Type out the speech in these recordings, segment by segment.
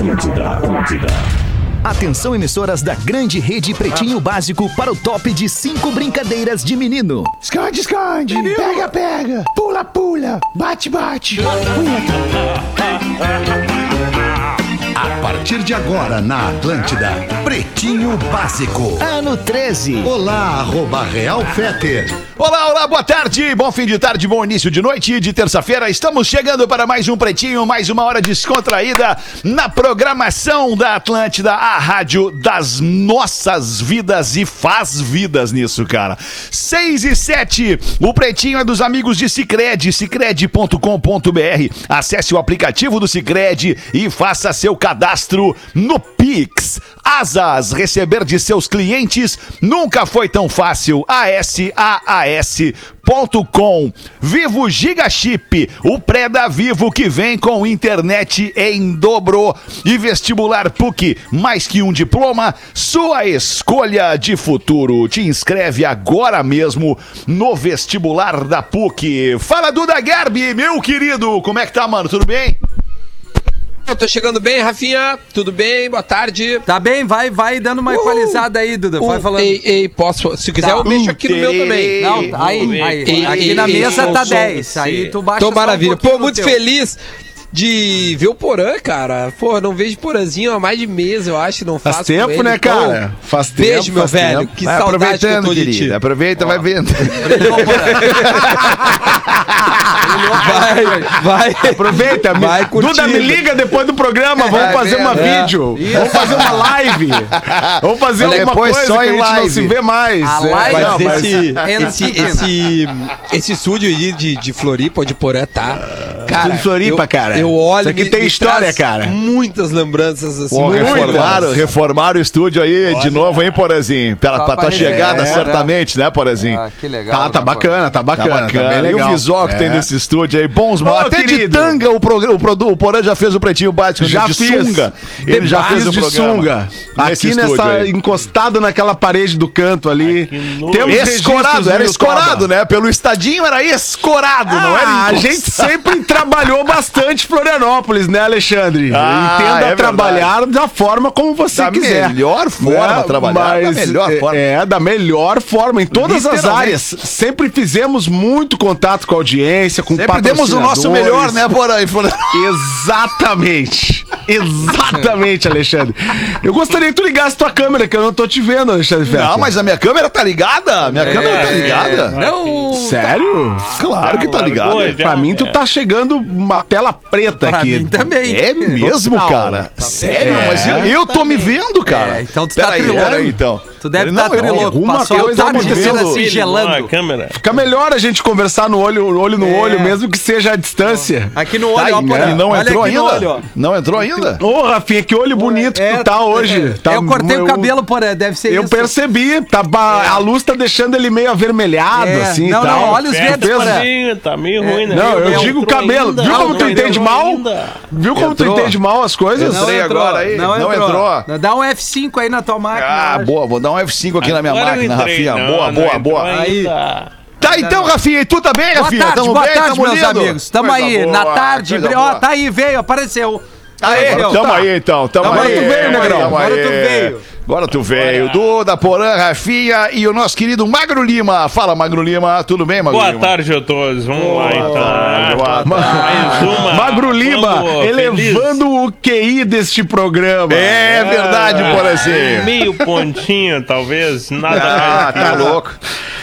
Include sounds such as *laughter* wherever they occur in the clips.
Atlântida, Atlântida. Atenção, emissoras da grande rede Pretinho Básico para o top de cinco brincadeiras de menino. Esconde, esconde. Pega, pega. Pula, pula. Bate, bate. A partir de agora na Atlântida, Pretinho Básico. Ano 13. Olá, arroba Real Feter. Olá, olá, boa tarde, bom fim de tarde, bom início de noite de terça-feira. Estamos chegando para mais um Pretinho, mais uma hora descontraída na programação da Atlântida, a rádio das nossas vidas e faz vidas nisso, cara. 6 e 7, o Pretinho é dos amigos de Cicred, cicred.com.br. Acesse o aplicativo do Cicred e faça seu cadastro no Pix. Receber de seus clientes nunca foi tão fácil. ASAAS.com. Vivo Gigachip, o pré da Vivo que vem com internet em dobro. E vestibular PUC, mais que um diploma, sua escolha de futuro. Te inscreve agora mesmo no vestibular da PUC. Fala Duda Gerbi, meu querido, como é que tá, mano? Tudo bem? Eu tô chegando bem, Rafinha. Tudo bem? Boa tarde. Tá bem, vai, vai dando uma equalizada aí, Duda. Vai Um, falando. Ei, ei, posso. Se quiser, Tá. eu mexo aqui no meu também. Não, tá aí, aí. Ei, Aqui ei, na ei, mesa tá som, 10. Aí tu baixa Tô um maravilha. pouquinho Pô, muito teu. feliz de ver o Porã, cara. Pô, não vejo Porãzinho há mais de mês, eu acho. Não Faz faço tempo, com ele. né, Então, cara? Faz tempo. Beijo, meu faz velho. tempo. Que Vai saudade que eu aproveitando, tô de querido. ti. Aproveita, vai vendo. Vai, vai. Aproveita, Vai. Duda, me liga depois do programa. Vamos Vai fazer uma vendo, é. vídeo. Vamos fazer uma live. Vamos fazer Olha, alguma coisa só que a em gente não live. se vê mais. A É, live- Mas não, mas- esse, esse, esse, esse estúdio aí de, de Floripa, de Porã, tá? Cara, Estúdio Floripa, eu, cara. Eu olho. Isso aqui me- tem me história, cara. Muitas lembranças assim. Pô, reformaram, reformaram o estúdio aí de novo, hein, Porazinho? Pela, Tá pra tua chegada, rever, certamente, né, Porazinho? Ah, que legal. Tá, tá bacana, tá bacana, tá, bacana, tá legal. E o visual que É. tem nesse estúdio aí, bons. Ô, Até de querido. tanga o, programa, o, produ- o Porã já fez o pretinho básico Já de fiz. sunga. Ele já fez o de sunga. Aqui nessa, encostado naquela parede do canto ali. Escorado, era escorado, né? Pelo estadinho era escorado, não era Ah, a gente sempre *laughs* trabalhou bastante Florianópolis, né, Alexandre? Ah, Entenda é trabalhar da forma como você Da quiser. melhor forma trabalhar, da melhor é, forma. É, da melhor forma, em todas as áreas. Sempre fizemos muito contato com a audiência, com Sempre demos o nosso melhor, né, Porã? E Flor- Exatamente. *laughs* Exatamente, Alexandre. Eu gostaria que tu ligasse tua câmera, que eu não tô te vendo, Alexandre Fetter. Não, mas a minha câmera tá ligada. Minha câmera tá ligada. Não. Sério? Claro que tá ligada. Pra mim, tu tá chegando uma tela preta Pra aqui. mim também. É mesmo, Total. cara? Sério? É. Mas eu, eu tô me vendo, cara. É, então tu tá Peraí, trilouco. peraí, então. Tu deve Não, estar eu- trilouco. alguma coisa tarde aconteceu. inteira se A gelando. câmera. Fica melhor a gente conversar no olho, olho no É. olho, mesmo que seja à distância. Aqui no Tá olho, ó, aí. E não entrou ainda? Não entrou ainda? Ô, Rafinha, que olho bonito que É, tu tá hoje. é, Tá- eu cortei eu- o cabelo, Porã, deve ser Eu isso. percebi, tá a luz tá deixando ele meio avermelhado, É, assim não, e tal. não, olha os. Sim, tá meio ruim, né? Não, eu digo o entrou cabelo. ainda. Viu Não como tu entrou entende mal? ainda. Viu como Entrou. tu entende mal as coisas? Não Entrei agora aí, não entrou. Dá um F5 aí na tua máquina. Ah, eu acho. boa. Vou dar um F5 aqui na minha Agora máquina, entrei. Rafinha. Não, boa, não boa, entrou boa. ainda. Tá, então, Rafinha, e tu tá bem, Boa Rafinha? tarde, Tamo boa bem? tarde, Tamo meus lindo? amigos. Tamo Coisa aí, boa, na tarde. Ó, tá aí, veio, apareceu. Aê, Apareceu. tamo Tá. aí então, tamo Agora aí. tu veio, Negrão, Tamo agora aí. tu veio. Agora tu veio. Duda, Porã, Rafinha e o nosso querido Magro Lima. Fala, Magro Lima. Tudo bem, Magro Boa Lima? tarde a todos. Vamos lá, então. boa Mais *laughs* uma. Magro Lima, Vamos, elevando o QI deste programa. É verdade, feliz. Porãzinho. Meio pontinho, talvez. Nada Ah, mais. tá louco.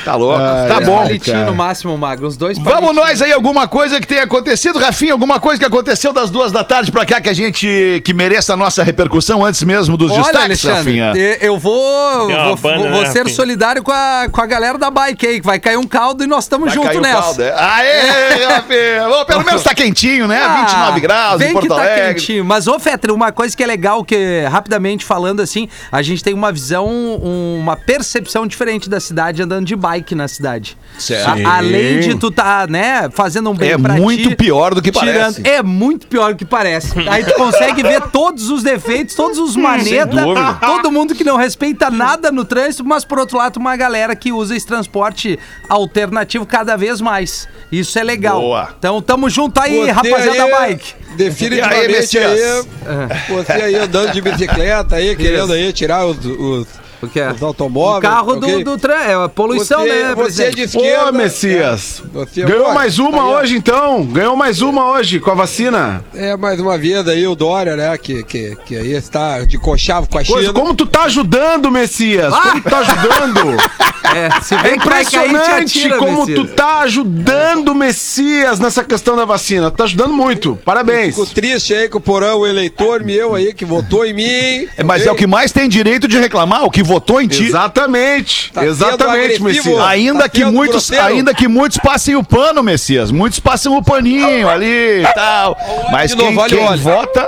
Tá louco. tá Três bom. palitinhos no máximo, Magro. Os dois Vamos nós aí, alguma coisa que tenha acontecido, Rafinha? Alguma coisa que aconteceu das duas da tarde pra cá que a gente que mereça a nossa repercussão antes mesmo dos Olha, destaques, Alexandre, Rafinha? eu vou, vou, banda, vou né, ser Rafinha? solidário com a, com a galera da bike aí, que vai cair um caldo e nós estamos Vai juntos nessa. caldo, é? Aê, Rafinha! Bom, pelo menos tá quentinho, né? Ah, 29 graus vem em Porto que tá Alegre. quentinho. Mas, ô, Fetter, uma coisa que é legal, que rapidamente falando assim, a gente tem uma visão, um- uma percepção diferente da cidade andando de bike bike na cidade. Certo. A- além de tu tá, né, fazendo um bem É pra muito ti, pior do que parece. É muito pior do que parece. *laughs* Aí tu consegue ver todos os defeitos, todos os manetas, todo mundo que não respeita nada no trânsito, mas por outro lado, uma galera que usa esse transporte alternativo cada vez mais. Isso é legal. Boa. Então tamo junto aí, rapaziada aí, bike. E aí, Definitivamente Messias? aí, você aí andando de bicicleta aí, querendo aí tirar os, os, O que é? os automóveis. O carro do, ok? do trânsito, é a poluição, Você- né, você é de presidente? esquerda. Ô, Messias. É, Ganhou Pô, mais uma tá aí, hoje, então. Ganhou mais uma hoje com a vacina. É, mais uma vez aí o Dória, né, que, que, que aí está de conchavo com a Coisa, China. como tu tá ajudando, Messias? Como tu tá ajudando? *laughs* É, se É impressionante atira, como Messias. tu tá ajudando o Messias nessa questão da vacina. Tu tá ajudando muito. Parabéns. Fico triste aí com o Porão, o eleitor meu aí, que votou em mim. É, Mas é o que mais tem direito de reclamar, o que votou em ti. Exatamente. Tá Exatamente, agressivo. Messias. Ainda Tá que muitos, grosseiro. ainda que muitos passem o pano, Messias. Muitos passam o paninho ali e tal. Mas quem, novo, o quem vota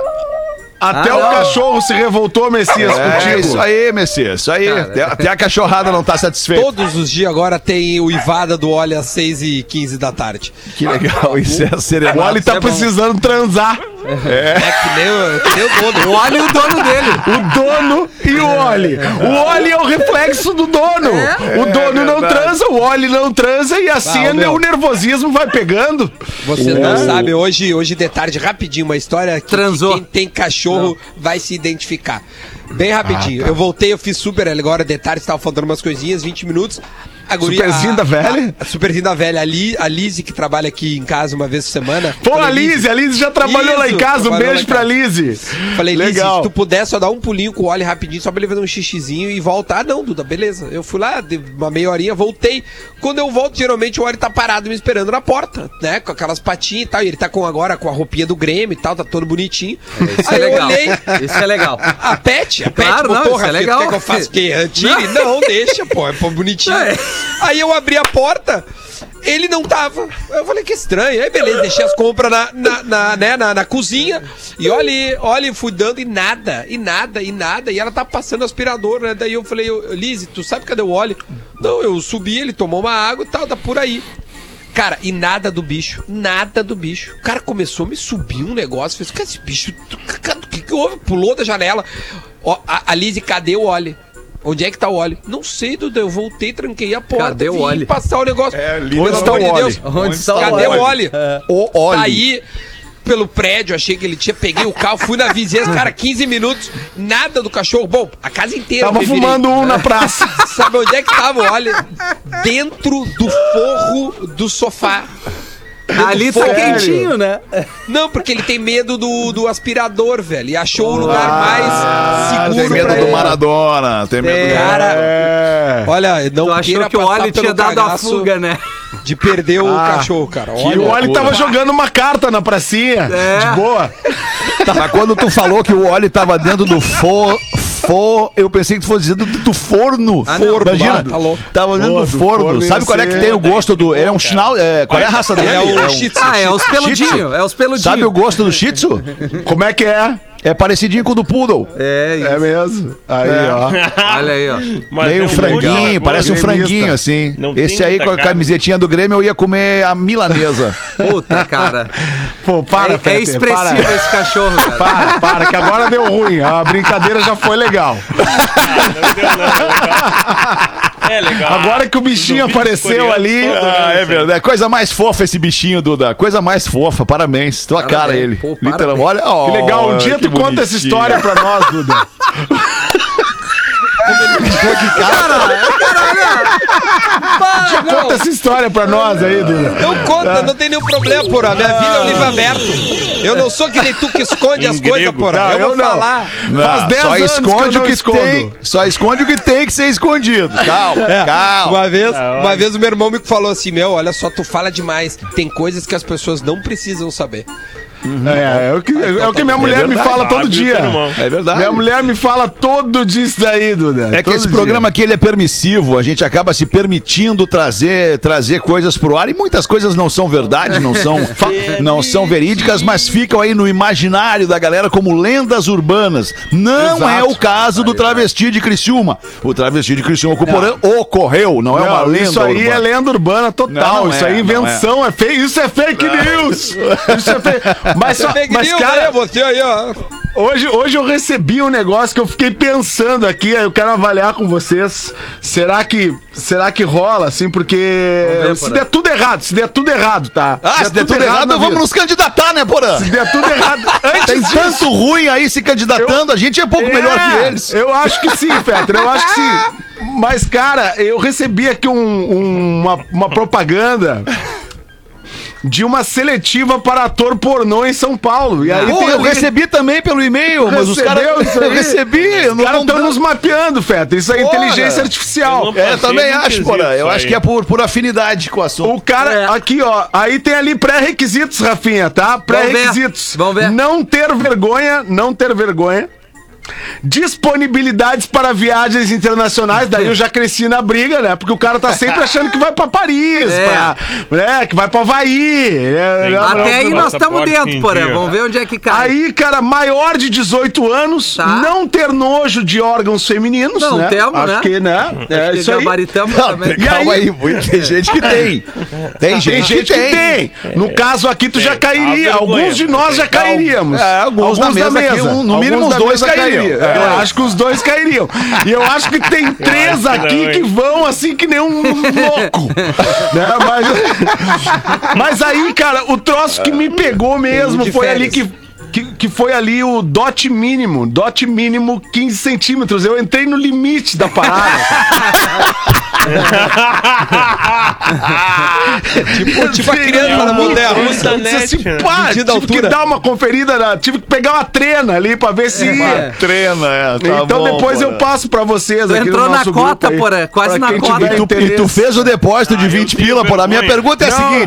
Até Ah, o não. cachorro se revoltou, Messias, é contigo. isso aí, Messias. Isso aí. Até, até a cachorrada não tá satisfeita. Todos os dias agora tem o Ivada do óleo às 6 e 15 da tarde. Que legal. Isso é O serenata. Oli tá é precisando transar. É que nem, o- que nem o dono. Olha o dono dele. O dono e o Oli. O Oli é o reflexo do dono. O dono não transa, o Oli não transa e assim Ah, meu. o nervosismo vai pegando. Você não sabe, hoje, hoje de tarde, rapidinho, uma história que, Transou. que quem tem cachorro vai se identificar. Bem rapidinho. Eu voltei, eu fiz super agora de tarde, estava faltando umas coisinhas, 20 minutos. A Superzinho da velha? A, a superzinho da velha. A, Li, a Lise, que trabalha aqui em casa uma vez por semana. Pô, Falei, a Lise, a Lise já trabalhou lá em Isso, casa. Um beijo pra. Lise. Falei, Legal. se tu puder só dar um pulinho com o óleo rapidinho, só pra ele fazer um xixizinho e voltar. Ah, não, Duda, beleza. Eu fui lá, uma meia horinha, voltei. Quando eu volto, geralmente o óleo tá parado me esperando na porta, né? Com aquelas patinhas e tal. E ele tá com agora com a roupinha do Grêmio e tal, tá todo bonitinho. Isso é Aí eu legal. olhei. Isso é legal. *laughs* A pet, a pet Claro, não, botou, isso é legal. quer que eu faça o quê? Tire? Não, deixa, pô, é pô, bonitinho. É. Aí eu abri a porta, ele não tava. Eu falei, que estranho. Aí beleza, deixei as compras na, na, na, né, na, na cozinha. E olha, olha, fui dando e nada, e nada, e nada. E ela tá passando aspirador, né? Daí eu falei, "Ô, Lise, tu sabe cadê o óleo? Não, eu subi, ele tomou uma água e tal, tá por aí. Cara, e nada do bicho, nada do bicho. O cara começou a me subir um negócio, fez, cara, esse bicho, o que que houve? Pulou da janela. Ó, a, a Lise, cadê o óleo? Onde é que tá o óleo? Não sei, Duda, eu voltei, tranquei a porta, Cadê o óleo? passar o negócio. Pelo onde está amor o de óleo? Deus, Onde está o cadê o óleo? óleo? O óleo. Saí pelo prédio, achei que ele tinha, peguei o carro, fui na vizinhança, *laughs* cara, 15 minutos, nada do cachorro. Bom, a casa inteira. Tava fumando um na praça. *laughs* Sabe onde é que tava? Olha, dentro do forro do sofá. Ali tá Sério? quentinho, né? Não, porque ele tem medo do, do aspirador, velho. E achou o lugar mais Ah, tem seguro medo pra do ele. Maradona. Tem medo do Cara, É. olha, não Tu achou que o pelo tinha dado a fuga, né? de perder o Ah, cachorro, cara. E o Oli tava jogando uma carta na pracinha. É. De boa. Mas quando tu falou que o óleo tava dentro do for, for eu pensei que tu fosse dentro do, do forno. Ah, não. forno. Imagina, Tá louco. tava Pô, do forno. forno Sabe qual é que tem o gosto do... É um sinal... É, qual é a raça dele? É o Shih Tzu. Ah, é os peludinhos. É os peludinhos. Sabe o gosto do Shih Tzu? *laughs* Como é que é? É parecidinho com o do Poodle. É, isso. É mesmo. Aí, ó. *laughs* Olha aí, ó. Mas Meio é um franguinho, gosto- parece um franguinho assim. Não Esse aí com a carne. camisetinha do Grêmio eu ia comer a milanesa. *laughs* Puta, cara. Pô, para, é, é Peter, expressivo para. esse cachorro, cara. Para, para, que agora deu ruim. A brincadeira já foi legal. Não deu, não, é legal. *laughs* É legal. Agora que o bichinho apareceu ali. Ah, é verdade. Coisa mais fofa esse bichinho, Duda. Coisa mais fofa. Parabéns. Tua Parabéns. cara ele. Pô, Literal, olha. Que legal. Um dia tu conta essa história pra nós, Duda. *laughs* Um dia conta essa história pra nós aí, Duda. Não conta, não tem nenhum problema, porra. Minha vida é um livro aberto. Eu não sou que nem tu que esconde as coisas, porra. Não, eu vou não. falar. Faz 10 só anos esconde que eu o não que escondo. tem. Só esconde o que tem que ser escondido. Calma, calma. Uma vez, hora. uma vez o meu irmão me falou assim: Meu, olha só, tu fala demais. Tem coisas que as pessoas não precisam saber. É, é, o que, é o que minha mulher me verdade. fala todo dia. É verdade. Minha mulher me fala todo disso daí, Duda. É que esse dia. programa aqui ele é permissivo, a gente acaba se permitindo trazer, trazer coisas pro ar e muitas coisas não são verdade, não são, *laughs* não são verídicas, mas ficam aí no imaginário da galera como lendas urbanas. Não Exato. é o caso do travesti de Criciúma. O travesti de Criciúma ocorreu, não, é uma Não, lenda isso aí urbana. é lenda urbana total. Não, não isso é, aí é não invenção, é, fake. Isso é fake news. Isso é fake. *laughs* Mas, só, mas news, cara, né? Você aí, ó. hoje, hoje eu recebi um negócio que eu fiquei pensando aqui. Eu quero avaliar com vocês. Será que, será que rola, assim? Porque ver, se der tudo errado, se der tudo errado, tá? Ah, se der tudo errado, na vamos nos candidatar, né, Porã? Se der tudo errado. *laughs* Tem Antes disso, tanto ruim aí se candidatando, a gente é pouco melhor que É, eles. Eu acho que sim, Fetter, eu acho que sim. *laughs* Mas, cara, eu recebi aqui um- um- uma, uma propaganda de uma seletiva para ator pornô em São Paulo. E aí Pô, tem eu ali- recebi também pelo e-mail, mas os caras. *laughs* Eu recebi, Os não caras estão não- nos mapeando, Fetter. Isso é Porra. inteligência artificial. Eu É, eu também acho, Porã. Eu acho que é por, por afinidade com o assunto. O cara, É. aqui ó, aí tem ali pré-requisitos, Rafinha, tá? Pré-requisitos. Vamos ver. Não ter vergonha, não ter vergonha. Disponibilidades para viagens internacionais, daí eu já cresci na briga, né? Porque o cara tá sempre achando que vai pra Paris, É. pra, né? que vai pra Havaí. né? Tem Não, que- não, Até aí nós estamos dentro, porém. Vamos ver onde é que cai. Aí, cara, maior de 18 anos, Tá. não ter nojo de órgãos femininos, Não né? temos, Acho né? que, né? É isso aí. Não, também. tem- calma aí, tem gente que tem. Tem gente, Tem gente que tem. No caso aqui, tu já Tem. cairia. Vergonha. Alguns de nós já Tem. cairíamos. É, alguns da mesa aqui, um- no Alguns mínimo os da dois mesa cairiam. É. Eu acho que os dois cairiam. E eu acho que tem três que não, aqui que vão assim que nem um louco. *laughs* Né? Mas, mas aí, cara, o troço que me pegou mesmo foi férias. ali que. Que, que foi ali o dot mínimo, dot mínimo 15 centímetros. Eu entrei no limite da parada. *laughs* *laughs* Tipo, tipo a criança na montanha russa. Eu disse assim, né? pá, tive altura. que dar uma conferida, na- tive que pegar uma trena ali pra ver se ia. Treina, é. tá então bom, depois eu Porã. passo pra vocês Tu aqui entrou no na nosso cota, grupo aí, Porã, quase pra na cota. E tu, e tu fez o depósito de Ah, eu 20 tenho pila, por A minha vergonha. pergunta é a Não.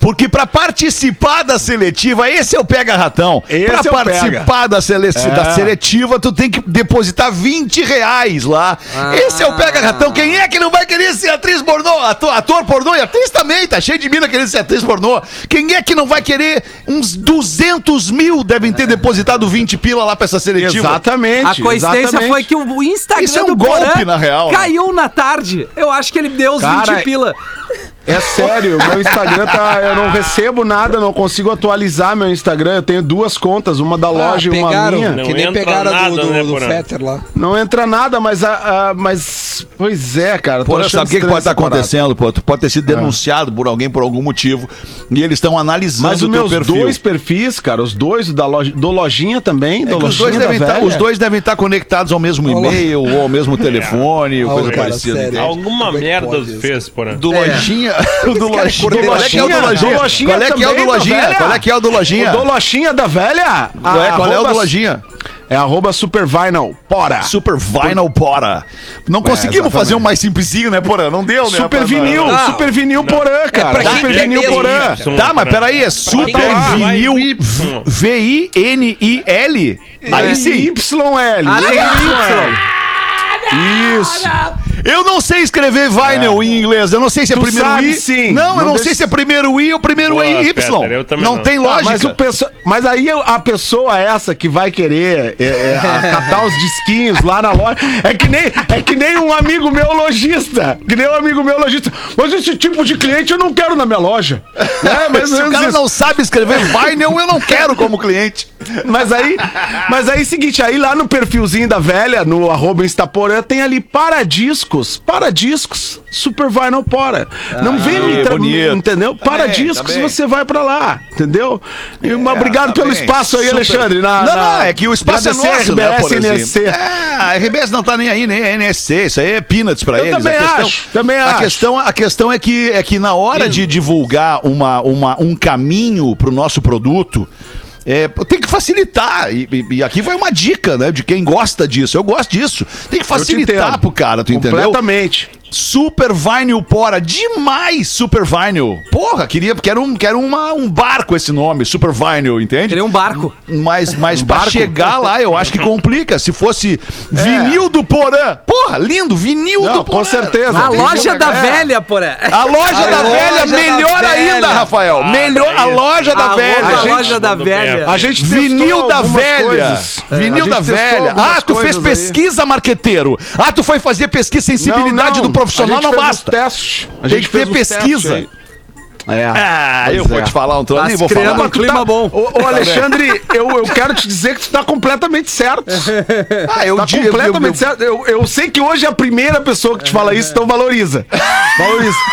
Porque pra participar da seletiva, esse é o pega-ratão. Esse Pra é o participar da, sele- da seletiva, tu tem que depositar 20 reais lá. Esse é o pega-ratão. Quem é que não vai querer ser atriz pornô? Ator, ator pornô e atriz também, tá cheio de mina querendo ser atriz pornô. Quem é que não vai querer? Uns 200 mil devem ter depositado 20 pila lá pra essa seletiva. Exatamente. A coincidência exatamente. foi que o Instagram Isso é um do golpe, Porã na real, né? caiu na tarde. Eu acho que ele deu os Cara, 20 pila. É sério, meu Instagram tá. Eu não recebo nada, não consigo atualizar meu Instagram. Eu tenho duas contas, uma da loja e uma Ah, minha. Não que nem entra pegaram nada, do, do, né, do? Fetter lá. Não entra nada, mas. a- a- mas pois é, cara. achando sabe o que, que pode estar parada. acontecendo, pô? Tu pode ter sido denunciado por alguém por algum motivo e eles estão analisando Mas os o teu meus perfil. dois perfis, cara, os dois da loja, do lojinha também, É do que os, dois devem tá, os dois devem estar conectados ao mesmo e-mail ou ao mesmo *laughs* telefone, ou Olha, coisa cara, parecida. sério. Alguma é merda fez, porra. Do lojinha. *laughs* O do cara é lojinha. coordenador. Qual é que é o do Do lojinha? lojinha Qual é que é o do lojinha? velha. Qual é que é o do lojinha? O do lojinha da velha? Qual é, qual é o do Arroba- lojinha? É arroba supervinyl, pora. Super Vinyl Pora. Não conseguimos exatamente. fazer um mais simplesinho, né, Porã? Não deu, né? Super pra- vinil, Não. super vinil porã, cara. pra quem super vinil mesmo. porã. Isso. Tá, mas peraí, é Super tá. Vinil. V-I-N-I-L? Aí sim. YL. Ah, Isso. Eu não sei escrever vinyl em inglês. Eu não sei se é Tu primeiro sabe I. sim. Não, eu Não não deixa- sei se é primeiro I ou primeiro Pô, Y. Peter, não, não. tem Ah, lógica. mas, o pesso- mas aí a pessoa essa que vai querer é, é, *laughs* catar os disquinhos lá na loja é que nem, é que nem um amigo meu lojista. Que nem um amigo meu lojista. Mas esse tipo de cliente eu não quero na minha loja. *laughs* É, mas, se o cara mas- não sabe escrever vinyl, eu não quero como cliente. Mas aí, mas aí seguinte, aí lá no perfilzinho da velha, no arroba Instaporã, tem ali paradiscos, paradiscos, super vinyl pora. Não vem me tra- bonito. entendeu? Tá bem, Paradiscos tá você vai pra lá, entendeu? E, mas obrigado tá pelo bem. espaço aí, Super. Alexandre. Na, não, na- não, é que o espaço é nosso, né, RBS por exemplo. NSC. É, a RBS não tá nem aí, nem a NSC, isso aí é peanuts pra Eu eles. também a questão, acho, também a acho. Questão, a questão é que, é que na hora de divulgar uma, uma, um caminho pro nosso produto, é, tem que facilitar. E, e- aqui vai uma dica, né? De quem gosta disso. Eu gosto disso. Tem que facilitar pro cara, tu entendeu? Completamente. Super Vinyl Pora. Demais, Super Vinyl. Porra, queria, quero, um, quero uma, um barco esse nome, Super Vinyl, entende? Queria um barco. Mas, mas pra chegar lá, eu acho que complica. Se fosse vinil do Porã. Porra, lindo, vinil Não, do Porã. com certeza. A loja da é. velha, porra. A loja da loja velha, da melhor velha. ainda, Rafael. Ah, melhor, a loja da A velha. A gente- loja da velha. A gente Vinil da velha. coisas. É, Vinil da velha. Ah, tu fez aí. pesquisa, marqueteiro. Ah, tu foi fazer pesquisa sensibilidade Não, não. do profissional, não basta. testes. A Tem gente que ter pesquisa. É. Ah, eu vou é. te falar um troço, Tá vou criando falar. um clima bom. Ô, ô, Alexandre, eu, eu quero te dizer que tu tá completamente certo. *laughs* Ah, eu Tá digo- completamente certo. Eu, eu sei que hoje é a primeira pessoa que te fala isso, então valoriza. Valoriza. *laughs*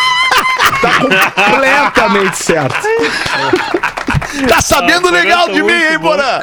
Tá completamente certo. *laughs* Tá sabendo Ah, legal de mim, hein. Porã?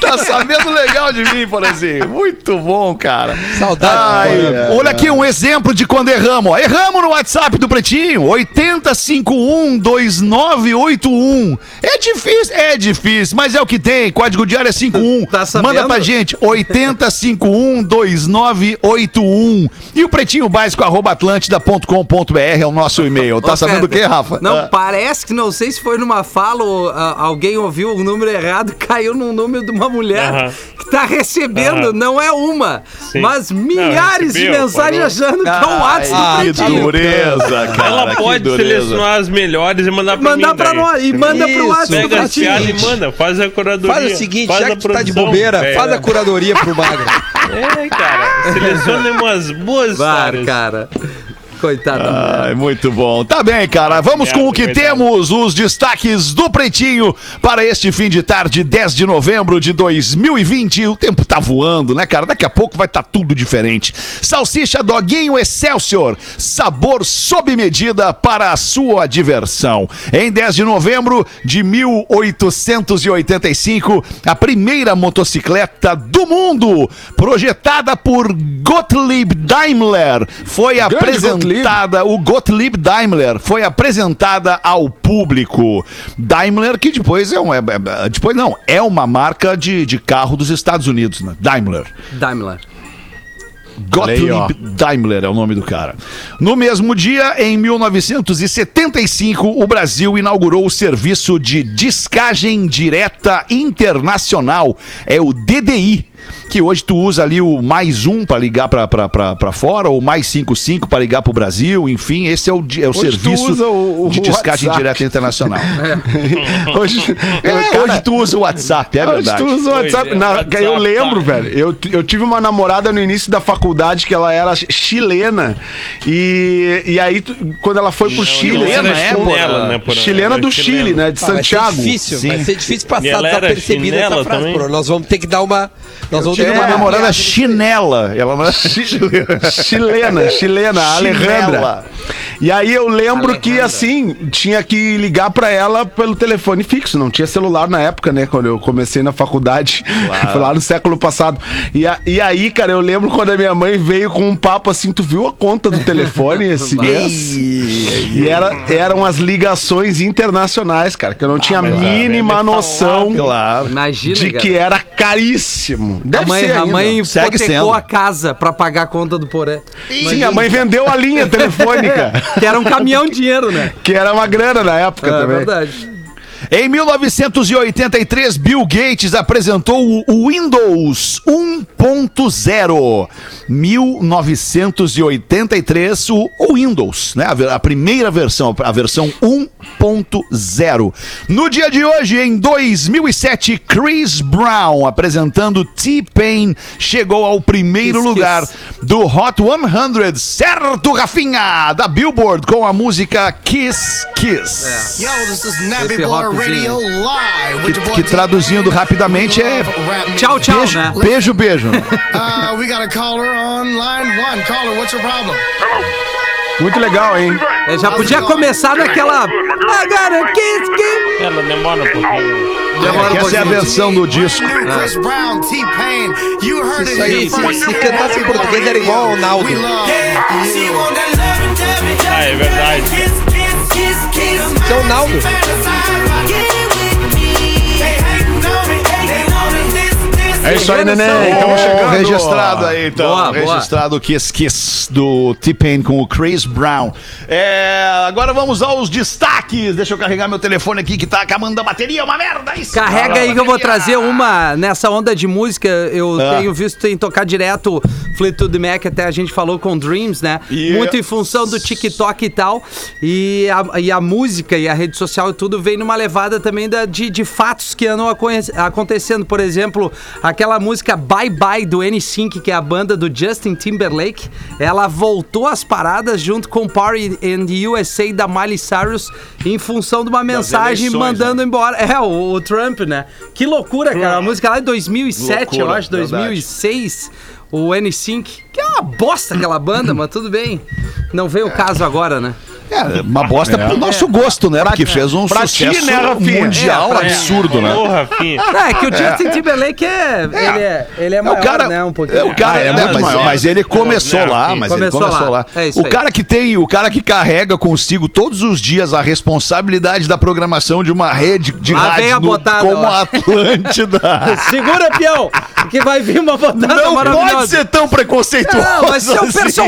Tá sabendo legal de mim, Porãzinho. Muito bom, cara. Saudade. Ai, Porã. olha aqui um exemplo de quando erramos. ó. Erramos no WhatsApp do Pretinho. 80512981. É difícil, é difícil, mas é o que tem. Código de área 51. Tá sabendo? Manda pra gente. 80512981. E o pretinho básico arroba atlântida.com.br é o nosso e-mail. Tá Ô, sabendo o que, Rafa? Não, Ah. parece que não sei se foi numa fala ou ah, alguém ouviu o número errado *laughs* caiu num número de uma mulher Aham. que tá recebendo, Aham. não é uma, Sim. mas Não, milhares de recebeu, mensagens parou. achando que é o WhatsApp do que dureza, cara. Ela pode selecionar as melhores e mandar pra Mandar mim. pra nós e manda pro Isso, WhatsApp do o e seguinte. manda, faz a curadoria. Faz o seguinte, faz já que tu tá de produção, bobeira, velho. faz a curadoria pro Magro. É, cara, seleciona umas boas histórias. cara. Coitado. Ai, muito bom. Tá bem, cara. Vamos com o que Coitado. temos, os destaques do Pretinho para este fim de tarde, 10 de novembro de 2020. O tempo tá voando, né, cara? Daqui a pouco vai estar tá tudo diferente. Salsicha Doguinho Excelsior, sabor sob medida para a sua diversão. Em 10 de novembro de 1885, a primeira motocicleta do mundo, projetada por Gottlieb Daimler, foi Grande apresentada apresentada, o Gottlieb Daimler foi apresentada ao público. Daimler, que depois é um. é- é- depois não, é uma marca de, de carro dos Estados Unidos, né? Daimler. Daimler. Gottlieb. Daimler é o nome do cara. No mesmo dia, em 1975, o Brasil inaugurou o serviço de discagem direta internacional. É o DDI. Que hoje tu usa ali o mais um para ligar pra fora, ou mais 55 para ligar pro Brasil, enfim, esse é o, é o Hoje tu serviço usa o- o de WhatsApp. direta internacional. *laughs* *laughs* Hoje, É, cara, hoje tu usa o WhatsApp, é Hoje verdade. tu usa o WhatsApp. Pois é, Na- WhatsApp, eu lembro, tá. velho. Eu, eu tive uma namorada no início da faculdade que ela era chilena. E, e aí, tu- quando ela foi pro Chile. chilena, ela é, ficou- chinela, né, porra? Chilena do chilena. Chile, né? De Ah, vai ser Santiago. difícil, Sim. vai ser difícil passar ela desapercebida essa frase. Nós vamos ter que dar uma. Nós vamos ter que uma uma namorada piada. chinela. *laughs* Ela não é Chilena, chilena, a *laughs* Alejandra. E aí eu lembro que Alejandra. assim, tinha que ligar pra ela pelo telefone fixo, não tinha celular na época, né, quando eu comecei na faculdade, *laughs* foi lá no século passado. E, a- e aí, cara, eu lembro quando a minha mãe veio com um papo assim, tu viu a conta do telefone esse mês? E era, eram as ligações internacionais, cara, que eu não tinha a a mínima noção Claro. Imagina, de cara. que era caríssimo. A Deve mãe, ser a mãe Segue hipotecou sendo. a casa pra pagar a conta do Porã. Sim, a mãe vendeu a linha *laughs* telefônica, Que era um caminhão de dinheiro, né? que era uma grana na época É também. verdade. Em 1983, Bill Gates apresentou o Windows 1.0. 1983, o Windows, né? A, primeira versão, a versão 1.0. No dia de hoje, em 2007, Chris Brown, apresentando T-Pain, chegou ao primeiro Kiss, lugar kiss. do Hot 100, certo, Rafinha? Da Billboard, com a música Kiss Kiss. Yo, boy que traduzindo rapidamente é Tchau, tchau, beijo, né? beijo, beijo. *laughs* Uh, we got a caller on line one. Caller, what's your problem? Muito legal, hein? É, já podia começar naquela. Agora, kiss, kiss. Ela demora um pouquinho. Demora um Essa é a versão do disco. It Isso aí, se- se cantasse em português era igual ao you. Ah, é verdade. Isso é o Naldo. É isso aí, neném. Então, Estamos chegando. registrado aí, então. Boa, boa. registrado o Kiss Kiss do T-Pain com o Chris Brown. É, agora vamos aos destaques. Deixa eu carregar meu telefone aqui que tá acabando a bateria. Uma merda isso. Carrega aí que eu vou trazer uma nessa onda de música. Eu Ah. tenho visto em tocar direto Fleetwood Mac, até a gente falou com Dreams, né? Muito em função do TikTok e tal. E a, e a música e a rede social e tudo vem numa levada também da, de, de fatos que andam acontecendo. Por exemplo, aquela música Bye Bye do N5, que é a banda do Justin Timberlake. Ela voltou às paradas junto com Party in the USA da Miley Cyrus em função de uma mensagem eleições, mandando embora. É, o, o Trump, né? Que loucura, cara. A música lá de 2007, eu Loucura, acho, 2006. O N5, que é uma bosta aquela banda, mas tudo bem. Não veio o caso agora, né? É, uma bosta pro nosso gosto, né? Porque fez um Pra ti, sucesso né, Rafinha? mundial É, pra- absurdo, né? Rafinha. É, que o Justin Timberlake é, ele é. Ele é É maior, o cara, né? Um pouquinho. é o cara, Ah, é né, mas, maior. mas ele começou lá, mas Começou ele começou lá. lá. É o aí. cara que tem, o cara que carrega consigo todos os dias a responsabilidade da programação de uma rede de vem rádio a no- como a Atlântida. *laughs* Segura, peão! Que vai vir uma botada Não pode ser tão preconceituoso. Não, mas esse é o, assim. esse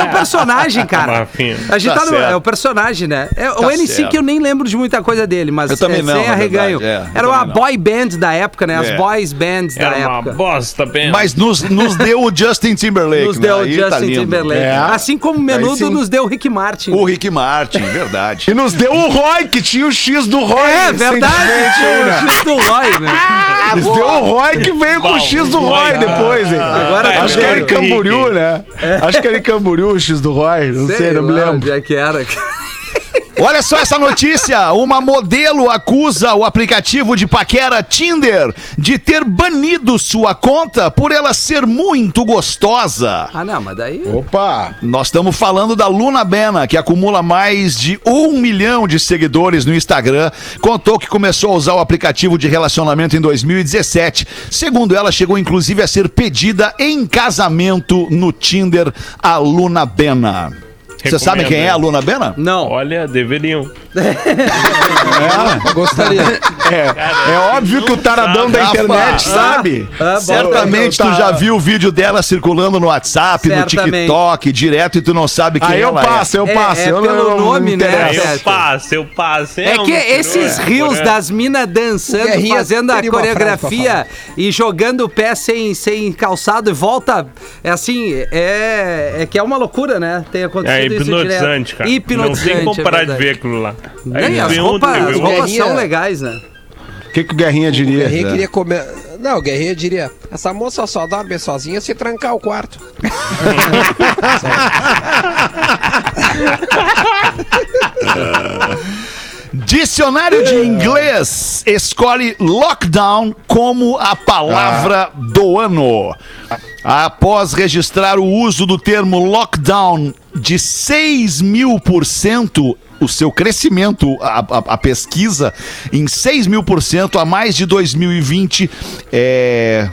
é o personagem, cara. A gente Tá tá no. É o personagem, né? É, o Tá N5 certo. eu nem lembro de muita coisa dele, mas Eu também é, não, sem arreganho. verdade, é, Era uma não. boy band da época, né? As É. boys bands da Era uma época. bosta, bem. Mas nos, nos deu o Justin Timberlake. Nos né? deu o Justin tá. Timberlake. É. Assim como o Menudo nos deu o Rick Martin. O Rick Martin, verdade. E nos deu o Roy, que tinha o X do Roy. É verdade, tinha o X do Roy, né? *laughs* Nos deu o Roy que veio com o X do Roy depois, hein? Agora Acho que era em. Camboriú, né? Acho que era em Camboriú o X do Roy. Não sei, não me lembro. onde é que era. Olha só essa notícia: uma modelo acusa o aplicativo de paquera Tinder de ter banido sua conta por ela ser muito gostosa. Ah, não, mas daí... Opa! Nós estamos falando da Luna Bena, que acumula mais de um milhão de seguidores no Instagram. Contou que começou a usar o aplicativo de relacionamento em 2017. Segundo ela, chegou inclusive a ser pedida em casamento no Tinder, a Luna Bena. Você sabe quem é a? Luna Bena? Não. Olha, deveriam. *laughs* Gostaria. É, é óbvio que o taradão da Rafa. internet Ah. sabe. Ah. Certamente tu Tá. já viu o vídeo dela circulando no WhatsApp, no Certamente. TikTok, direto, e tu não sabe quem Aí eu ela passo, eu É, passo. é eu não- pelo eu não nome, né? eu passo, eu passo. É que esses rios porém. das minas dançando, fazendo a coreografia e jogando o pé sem, sem calçado e volta, é assim, é, é que é uma loucura, né? Tem acontecido É isso hipnotizante, direto. cara. Hipnotizante, Não tem como é parar de verdade. ver aquilo lá. Nem as roupas, são legais, né? O que, que o Guerrinha diria? Guerrinha queria comer. Não, o Guerrinha diria: essa moça só dorme sozinha se trancar o quarto. *laughs* *laughs* *laughs* Dicionário de inglês escolhe lockdown como a palavra do ano. Após registrar o uso do termo lockdown de 6 mil por cento, o seu crescimento, a, a- a pesquisa, em 6 mil por cento a mais de 2020, é.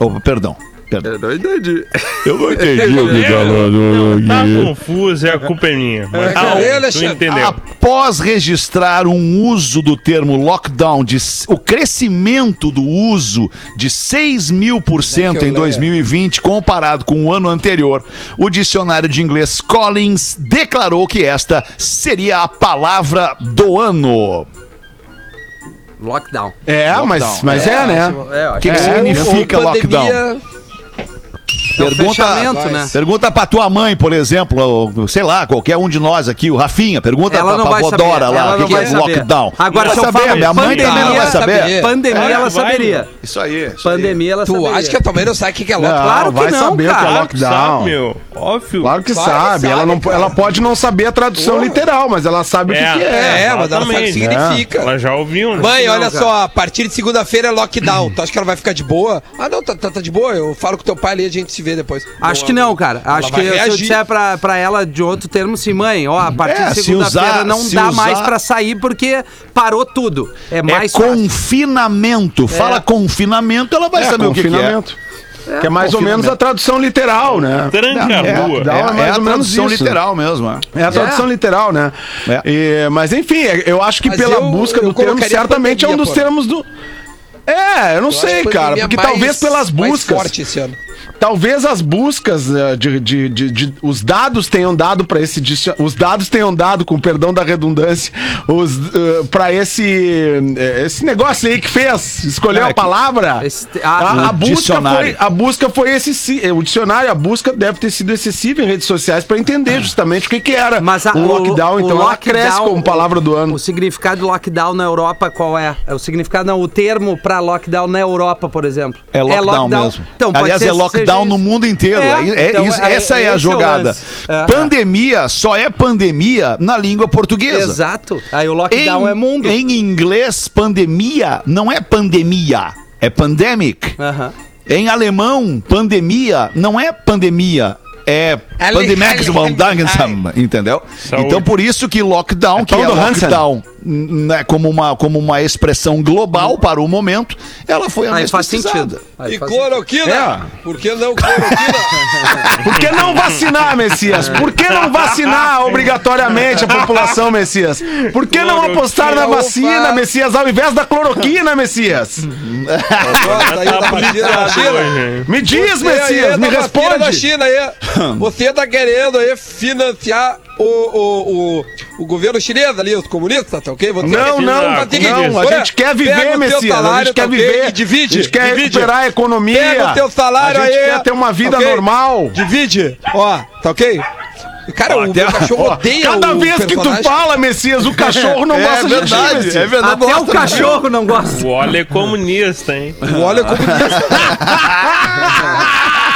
Oh, perdão. Perdão. Eu não entendi. Eu não entendi *laughs* o que Não, tá confuso, é a culpa é minha. Mas tá, cadê, tu Alexandre? entendeu? Após registrar um uso do termo lockdown, de, o crescimento do uso de 6 mil por cento em 2020 comparado com o ano anterior, o dicionário de inglês Collins declarou que esta seria a palavra do ano. Lockdown. É, mas, mas é, né? É, eu O que, que acho significa lockdown? É fechamento, né? Pergunta pra tua mãe, por exemplo, ou, sei lá, qualquer um de nós aqui, o Rafinha, pergunta Ela pra, não pra vai saber. Dora lá, o que, é saber. lockdown. Agora, Não se vai eu saber, falo minha mãe também não pandemia, vai saber. Pandemia, É, ela saberia. Isso aí. Pandemia, ela Tu saberia. acha que a tua mãe não sabe o que é lockdown? Claro que vai não, saber o que é cara. Claro que lockdown. sabe, meu. Óbvio. Claro que sabe. ela, não, cara. ela pode não saber a tradução literal, mas ela sabe o que, que é. É, mas ela sabe o que significa. Ela já ouviu, né? Mãe, olha cara. só, a partir de segunda-feira é lockdown. Tu acha que ela vai ficar de boa? Ah, não, tá, tá, tá de boa. Eu falo com teu pai ali e a gente se vê depois. Acho que não, cara. Ela Acho que se eu disser pra, pra ela de outro termo, assim, mãe, ó, a partir É, de se segunda-feira usar- não se dá usar- mais pra sair porque parou tudo. É É mais fácil. confinamento. Fala confinamento, ela vai É, saber o que, que é. confinamento. Que é mais ou menos a tradução literal, né? Tranca É, a rua. dá é, é mais a ou menos tradução isso. literal mesmo. é. É a tradução literal, né? É. E- mas enfim, é- eu acho que Mas pela eu- busca eu do termo, certamente é um pandemia, dos pô. termos do. É, eu não Eu sei, cara, pandemia porque é mais- talvez pelas mais buscas. forte esse ano. Talvez as buscas eh, de, de- de- de- os dados tenham dado para esse os dados tenham dado com perdão da redundância os para esse eh, esse negócio aí que fez escolheu É, a palavra Esse- a, ah, a o busca dicionário. foi a busca foi excessiva o dicionário a busca deve ter sido excessiva em redes sociais para entender justamente o que que era Mas a- o lockdown o então ela cresce lockdown- como palavra do ano O significado de lockdown na Europa qual é? É O significado, não, o termo pra lockdown na Europa, por exemplo. É lockdown, mesmo. Então, pode Aliás, ser- é lockdown no mundo inteiro. É, é então, isso- é- essa é, a o jogada. É. Pandemia só é pandemia na língua portuguesa. Exato. Aí o lockdown em, é mundo. Em inglês, pandemia não é pandemia, é pandemic. Em alemão, pandemia não é pandemia, é pandemia, *laughs* entendeu? Saúde. Então por isso que lockdown, que pão é do Hansen. Né, como uma como uma expressão global para o momento, ela foi Aí faz sentido. Aí E faz cloroquina? É. Por que não cloroquina? *laughs* Por que não vacinar, Messias? Por que não vacinar obrigatoriamente a população, Messias? Por que não apostar na vacina, Messias, ao invés da cloroquina, Messias? Hoje. Me diz, Você aí Messias, me da responde. China aí. Você tá querendo aí financiar o, o, o, o governo chinês ali, os comunistas, tá ok? Você Não, não, Faz o seguinte, não, a olha, gente quer viver, Messias, a salário, gente quer tá viver, E divide, a gente quer divide. recuperar a economia, Pega o teu salário a gente aí. quer ter uma vida ok? normal. Divide, ó, tá ok? Cara, o meu cachorro Ó, odeia cada o vez que tu personagem. fala, Messias, o cachorro não *laughs* É gosta de ti, verdade, Messias. é verdade. Até o cachorro não gosta. O óleo é comunista, hein? *laughs* O óleo é comunista. *laughs*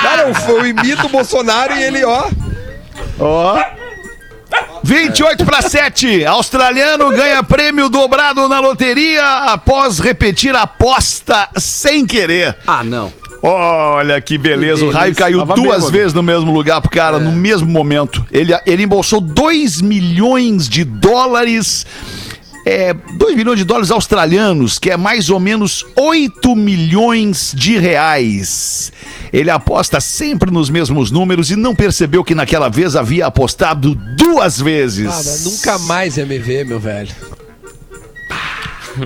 Cara, eu, eu imito o Bolsonaro e ele, ó. Ó, 28 para 7. Australiano ganha prêmio dobrado na loteria após repetir a aposta sem querer. Ah, não. Olha que beleza, o raio caiu Tava duas bêbado. vezes no mesmo lugar pro cara, no mesmo momento. Ele, ele embolsou 2 milhões de dólares. É, 2 milhões de dólares australianos, que é mais ou menos 8 milhões de reais. Ele aposta sempre nos mesmos números e não percebeu que naquela vez havia apostado duas vezes. Ah, nunca mais ver, meu velho.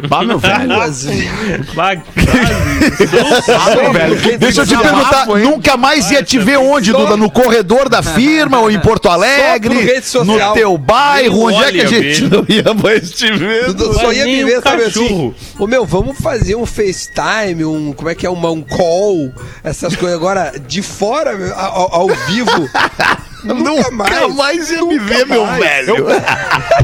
Bah, meu *laughs* velho. Vai, Ah, meu velho. Deixa eu te perguntar, hein? nunca mais ia te ver onde, Duda? No corredor da firma ou em Porto Alegre? No teu bairro? Onde é que a gente não ia mais te ver? Dudu, Vai só ia me o ver, sabe assim? Ô meu, vamos fazer um FaceTime, um. Como é que é? Um call, essas coisas. Agora, de fora, meu, ao, ao vivo. *laughs* Nunca mais. ia me ver, meu velho.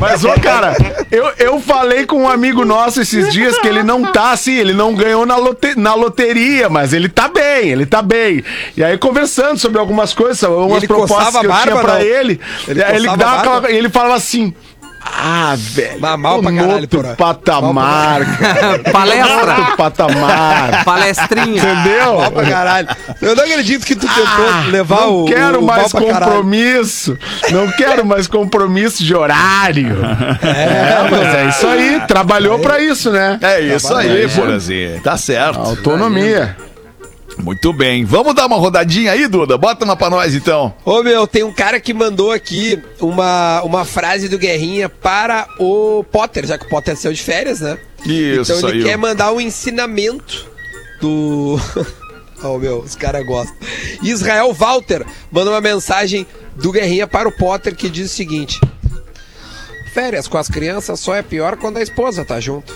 Mas, ô, cara, eu, eu falei com um amigo nosso esses dias que ele não tá assim, ele não ganhou na, lote- na loteria, mas ele tá bem, ele tá bem. E aí, conversando sobre algumas coisas, algumas propostas que eu a tinha barba, pra não? ele, Ele ele, dava barba? aquela- ele falava assim. Ah, velho. Mas mal pra caralho, outro patamar, cara. Palestra. Outro patamar. Palestrinha. Entendeu? Mal pra caralho. Eu não acredito que tu tentou levar não o. quero o mais compromisso. Não quero mais compromisso de horário. É, mas é isso aí. Trabalhou pra isso, né? É isso aí, Porazinho. Tá certo. Autonomia. Muito bem. Vamos dar uma rodadinha aí, Duda? Bota uma pra nós, então. Ô meu, tem um cara que mandou aqui uma, uma frase do Guerrinha para o Potter, já que o Potter saiu de férias, né? Isso, então ele aí. quer mandar um ensinamento do. *laughs* oh meu, os caras gostam. Israel Walter mandou uma mensagem do Guerrinha para o Potter que diz o seguinte. Férias com as crianças só é pior quando a esposa tá junto.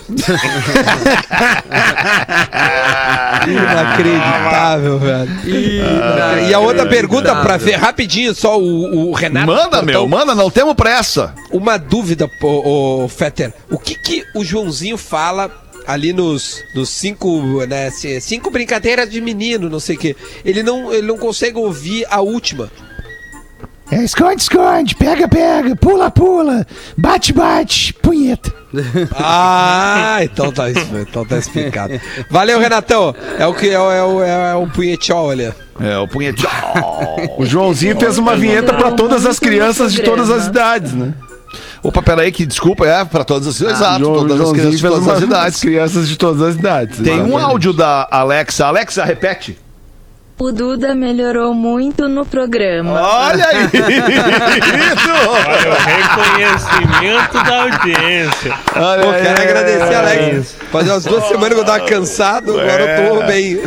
Inacreditável, velho. E a outra pergunta pra ver rapidinho, só o, o Renato. Manda, Portão, meu, manda, não temos pressa. Uma dúvida, ô, ô, Fetter. O que que o Joãozinho fala ali nos, nos cinco, né, ci- cinco brincadeiras de menino, não sei o quê. Ele não, ele não consegue ouvir a última. É, esconde, esconde, pega, pega, pula, pula, bate, bate, punheta. *laughs* Ah, então tá, isso- então tá explicado. Valeu, Renatão. É o que é, o- é, o- é o punhetol ali. É, o punhetão. *laughs* O Joãozinho fez uma vinheta pra todas as crianças de todas as idades, né? Opa, peraí, que desculpa, é pra todas as. Exato, João- todas as crianças de todas as idades. *laughs* Crianças de todas as idades. Tem um áudio da Alexa. Alexa, repete. O Duda melhorou muito no programa. Olha aí! *laughs* Olha o reconhecimento da audiência. Olha Pô, quero agradecer, Alex. Fazia umas duas semanas que eu tava cansado, agora eu tô bem.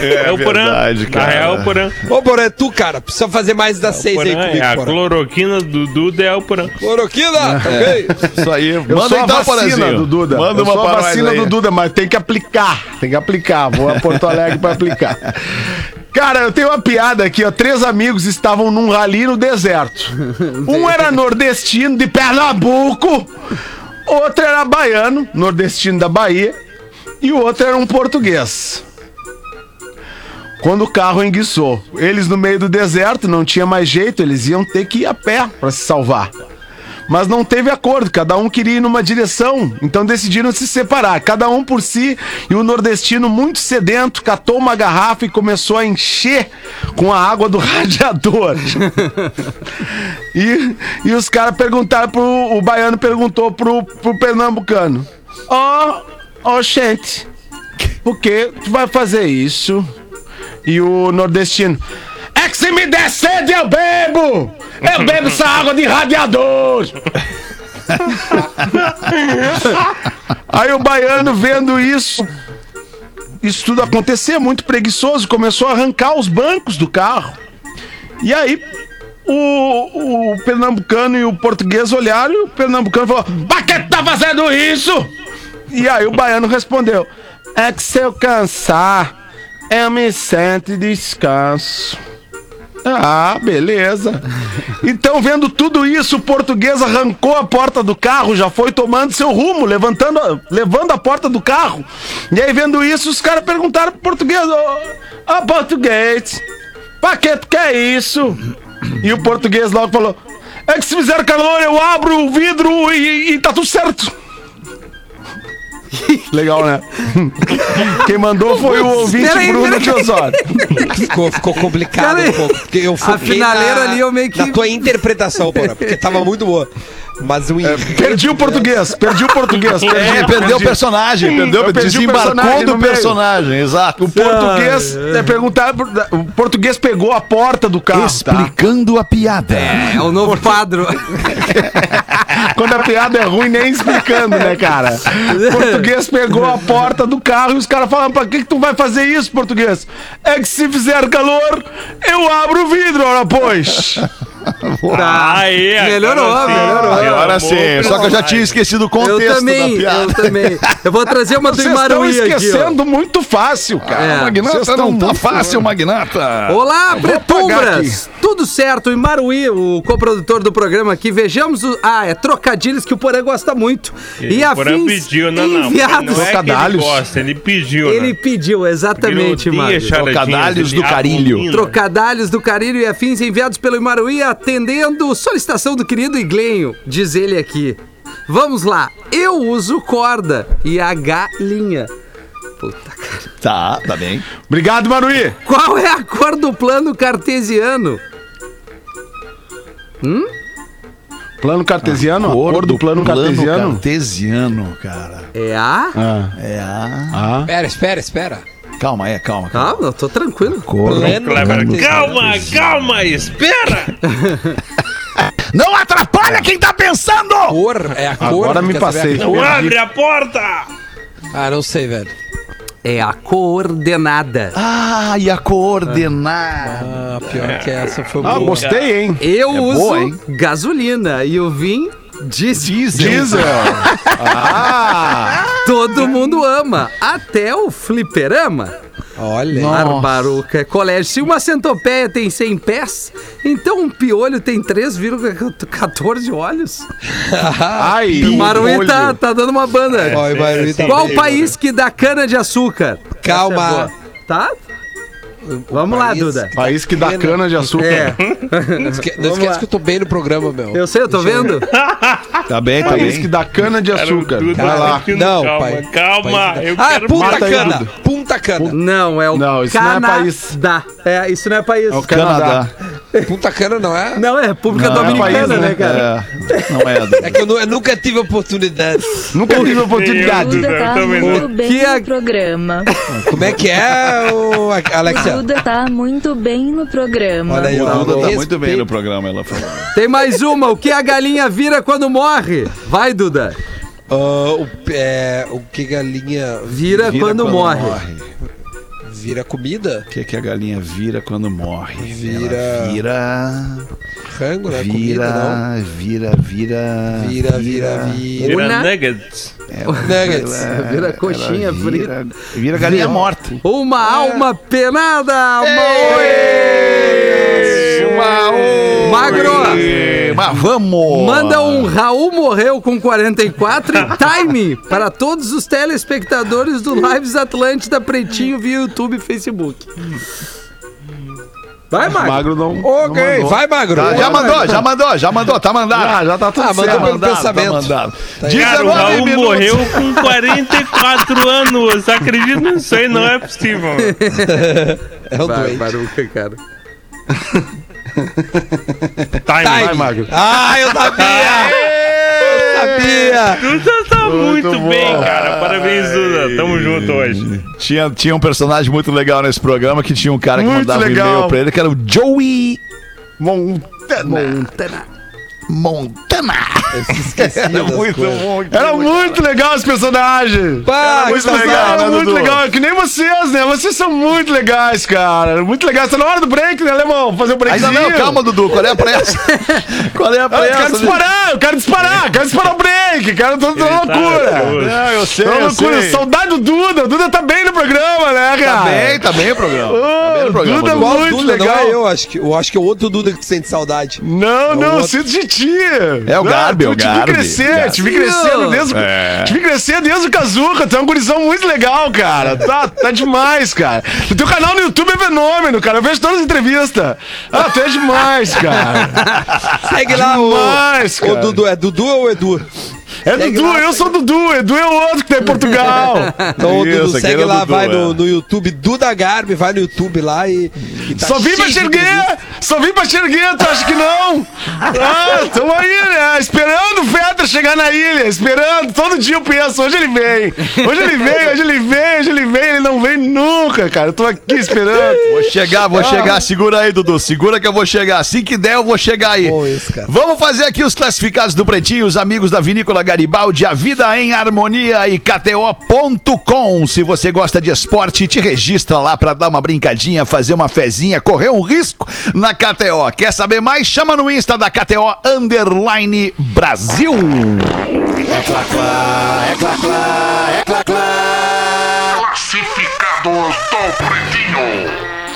É, o Porã. verdade, Na cara. real, o Porã. Ô, Porã, é tu, cara. Precisa fazer mais das seis aí Porã, comigo, é a Porã. cloroquina do Duda é o Porã. Cloroquina, tá ok? Isso aí. Eu Manda a então, vacina do Duda. Manda eu uma vacina do Duda, mas tem que aplicar. Tem que aplicar. Vou a Porto Alegre pra aplicar. Cara, eu tenho uma piada aqui, ó. Três amigos estavam num rali no deserto. *laughs* Um era nordestino de Pernambuco, outro era baiano, nordestino da Bahia, e o outro era um português. Quando o carro enguiçou, eles no meio do deserto, não tinha mais jeito, eles iam ter que ir a pé pra se salvar. Mas não teve acordo, cada um queria ir numa direção, então decidiram se separar, cada um por si, e o nordestino, muito sedento, catou uma garrafa e começou a encher com a água do *laughs* radiador. e, e os caras perguntaram pro. O baiano perguntou pro, pro pernambucano: Ó, ó, gente, por que tu vai fazer isso? E o nordestino: É que se me der sede, eu bebo! Eu bebo essa água de radiador! Aí o baiano vendo isso, isso tudo acontecer, muito preguiçoso, começou a arrancar os bancos do carro. E aí o, o pernambucano e o português olharam e o pernambucano falou: Pra que tá fazendo isso? E aí o baiano respondeu: É que se eu cansar, eu me sento e descanso. Ah, beleza. Então, vendo tudo isso, o português arrancou a porta do carro, já foi tomando seu rumo, levantando, levando a porta do carro. E aí, vendo isso, os caras perguntaram pro português: Ô, ô, português, pra que tu quer isso? E o português logo falou: É que se fizer calor, eu abro o vidro e, e tá tudo certo. *laughs* Legal, né? Quem mandou foi o ouvinte Peraí, Bruno peraí. Teosório. Ficou, ficou complicado um pouco. Porque eu foquei finaleira na, ali eu meio que- Na tua interpretação, Porã, porque tava muito boa. Mas o enredo- Perdi o português, perdi o português. Perdi, É, perdeu o perdi. personagem, perdeu, o desembarcou personagem do personagem, exato. O português, é, perguntar, o português pegou a porta do carro, tá? Explicando a piada. É o novo quadro. *laughs* Quando a piada é ruim, nem explicando, né, cara? O português pegou a porta do carro e os caras falaram, pra que que tu vai fazer isso, português? É que se fizer calor, eu abro o vidro, ora pois. Tá. Aí, agora Melhorou, sim. melhorou. Agora Amor, sim, só que eu já tinha esquecido o contexto Eu também, da piada. eu também. Eu vou trazer uma do Vocês estão Imaruí aqui, esquecendo muito fácil, cara. É. Magnata Vocês não estão tá fácil, Magnata. Olá, Pretumbras! Tudo certo, Imaruí, o coprodutor do programa aqui. Vejamos o. Ah, é trocadilhos que o Porã gosta muito. E O Porã afins pediu, não, não. enviados. Não é que ele gosta, ele pediu, Ele né? pediu, exatamente, Ele odeia Mário. charadinhas, Trocadalhos do carilho. Trocadalhos do Carilho e afins enviados pelo Imaruí atendendo solicitação do querido Iglenho, diz ele aqui. Vamos lá, eu uso corda e a galinha. Puta cara. Tá, tá bem. Obrigado, Maruí. Qual é a cor do plano cartesiano? Plano cartesiano? a cor do plano, cartesiano? cartesiano, cara. É a. Ah, É a... ah. Espera, espera, espera. Calma aí, calma, calma. Calma, eu tô tranquilo. Pleno. Calma, calma, espera! *laughs* Não atrapalha quem tá pensando! Cor, é a cor. Agora me passei. Não abre a porta! Ah, não sei, velho. É a coordenada. Ah, e a coordenada. Ah, pior que essa foi Ah, boa. gostei, hein? Eu É uso boa, hein? gasolina e o Vim diesel. Diesel. ah! Todo mundo ama, até o fliperama. Olha. Barbaruca, colégio. Se uma centopeia tem 100 pés, então um piolho tem 3,14 olhos. *laughs* Ai, O Maruí tá, tá dando uma banda. Ó, o Imaruí tá Qual país que dá cana de açúcar? Calma. É. Tá? Vamos lá, país Duda. País que dá cana de açúcar. É, *laughs* Não esque- não esquece lá. que eu tô bem no programa, meu. eu sei, eu tô vendo. *laughs* Tá bem, tá País bem. que dá cana de açúcar. Duda Vai lá. tá pedindo Não, calma, pai. calma. Eu Ah, é quero Punta aí, Cana. Duda. Punta Cana. Não, é o Não, isso não é Canadá. país. É, isso não é país. É o Canadá. *laughs* Punta Cana não é? Não, é República Não, é Dominicana, país, né, cara? É, não é. É que eu, eu nunca tive oportunidade. Nunca tive oportunidade. Duda tá muito bem no programa. Como é que é, o Alexia? Duda tá muito bem no programa. Olha aí, O. Duda tá Respeito. muito bem no programa, ela falou. Tem mais uma. O que a galinha vira quando morre? Vai, Duda. Ah, o, é, o que galinha Vira, quando, morre. Vira comida? O que, que a galinha vira quando morre? Vira- Ela vira. Frango, não é comida, Vira, vira, vira. Vira, vira, vira. Vira Una- nuggets. *laughs* Nuggets. Vira coxinha ela frita. vira, vira galinha morta. Uma alma penada. Uma Uma, Magro. Mas vamos! Manda um Raul morreu com 44 e time para todos os telespectadores do Lives Atlântida Pretinho via YouTube e Facebook. Vai, Magro. Magro não. Ok, não mandou. vai, Magro. Tá, já mandou, já mandou, já mandou, tá mandado. Já, já tá tudo Ah, mandou certo. pelo mandado, pensamento. Tá mandado. Cara, o 19 Raul minutos. morreu com 44 anos. Acredito nisso aí, não é possível. *laughs* É um Vai, doente. Baruca, cara. Time. Time. Magro. Ah, eu sabia! *laughs* eu sabia! Duda tá muito, Muito bem, cara. Parabéns, Duda. Tamo junto hoje. Tinha, tinha um personagem muito legal nesse programa que tinha um cara que Muito mandava um legal. e-mail pra ele, que era o Joey Montana. Montana. Esqueci Era muito coisas. bom. Era muito legal esse personagem. Pá, Muito que legal, era muito legal. Que nem vocês, né? Vocês são muito legais, cara. Muito legais. Tá na hora do break, né, Alemão? Fazer um breakzinho. Ainda não, calma, Dudu. Qual é a pressa? *laughs* Qual é a Ah, eu quero pressa? disparar, eu quero disparar, eu quero disparar o break, cara, tô tá loucura. Não, eu sei, Tô eu loucura, sei. saudade do Duda, o Duda tá bem no programa, né, cara? Tá bem, tá bem o programa. No programa, Duda. Qual muito Duda? legal. Não é eu, acho que, eu acho que é outro Duda que tu sente saudade. Não, É o não, outro. sinto de ti. É o Garbi, é o Te Garbi. vi crescer, Garbi. te vi crescendo desde, É. te vi crescer desde o Kazuca, tu é um gurizão muito legal, cara. Tá, tá demais, cara. O teu canal no YouTube é fenômeno, cara. Eu vejo todas as entrevistas. Ah, tu é demais, cara. *laughs* Segue lá o, Demais, o cara. Dudu. É Dudu ou Edu? É Segue Dudu, lá, eu segue sou Dudu, Edu é o outro que tá em Portugal. *laughs* Então, Isso, Dudu, segue é o lá, Dudu, vai é. no, no YouTube, Duda Garbi, vai no YouTube lá e. e tá Só vim pra entrevista. Só vim pra xerguer, tu acha que não? *laughs* Ah, tamo aí, né? Esperando o Fetter chegar na ilha, esperando. Todo dia eu penso, hoje ele vem. Hoje ele vem, hoje ele vem, hoje ele vem, ele não vem nunca, cara. Eu tô aqui esperando. Vou chegar, vou chegar. Segura aí, Dudu. Segura que eu vou chegar. Assim que der, eu vou chegar aí. Bom isso, cara. Vamos fazer aqui os classificados do Pretinho, os amigos da Vinícola Garibaldi, a vida em harmonia e KTO.com. Se você gosta de esporte, te registra lá pra dar uma brincadinha, fazer uma fezinha, correr um risco na KTO. Quer saber mais? Chama no Insta da KTO Underline Brasil.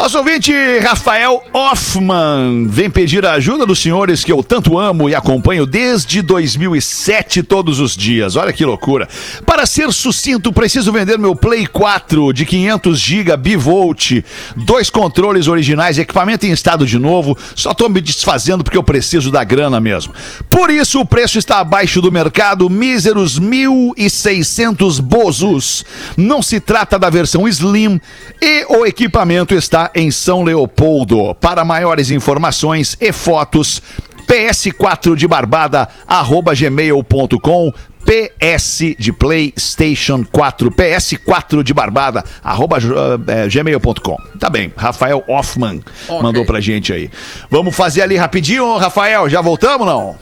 Nosso ouvinte Rafael Hoffman vem pedir a ajuda dos senhores que eu tanto amo e acompanho desde 2007 todos os dias. Olha que loucura. Para ser sucinto, preciso vender meu Play 4 de 500 GB bivolt, dois controles originais, equipamento em estado de novo. Só tô me desfazendo porque eu preciso da grana mesmo. Por isso o preço está abaixo do mercado, míseros 1.600 bozos. Não se trata da versão Slim e o equipamento está em São Leopoldo. Para maiores informações e fotos, ps4 de barbada arroba gmail.com PS de PlayStation 4, PS4 de barbada, arroba eh, gmail.com. Tá bem, Rafael Hoffman mandou pra gente aí. Vamos fazer ali rapidinho, Rafael, já voltamos não?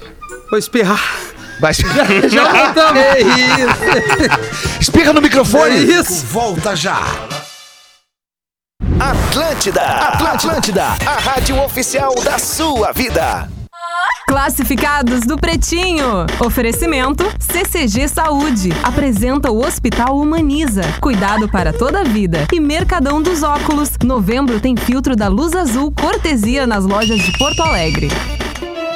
Vou espirrar. Vai espirrar, *laughs* Já voltamos. *laughs* É isso. espirra no É microfone. isso. Volta já. Atlântida, Atlântida, a rádio oficial da sua vida. Classificados do Pretinho. Oferecimento CCG Saúde. Apresenta o Hospital Humaniza. Cuidado para toda a vida. E Mercadão dos Óculos. Novembro tem filtro da Luz Azul cortesia nas lojas de Porto Alegre.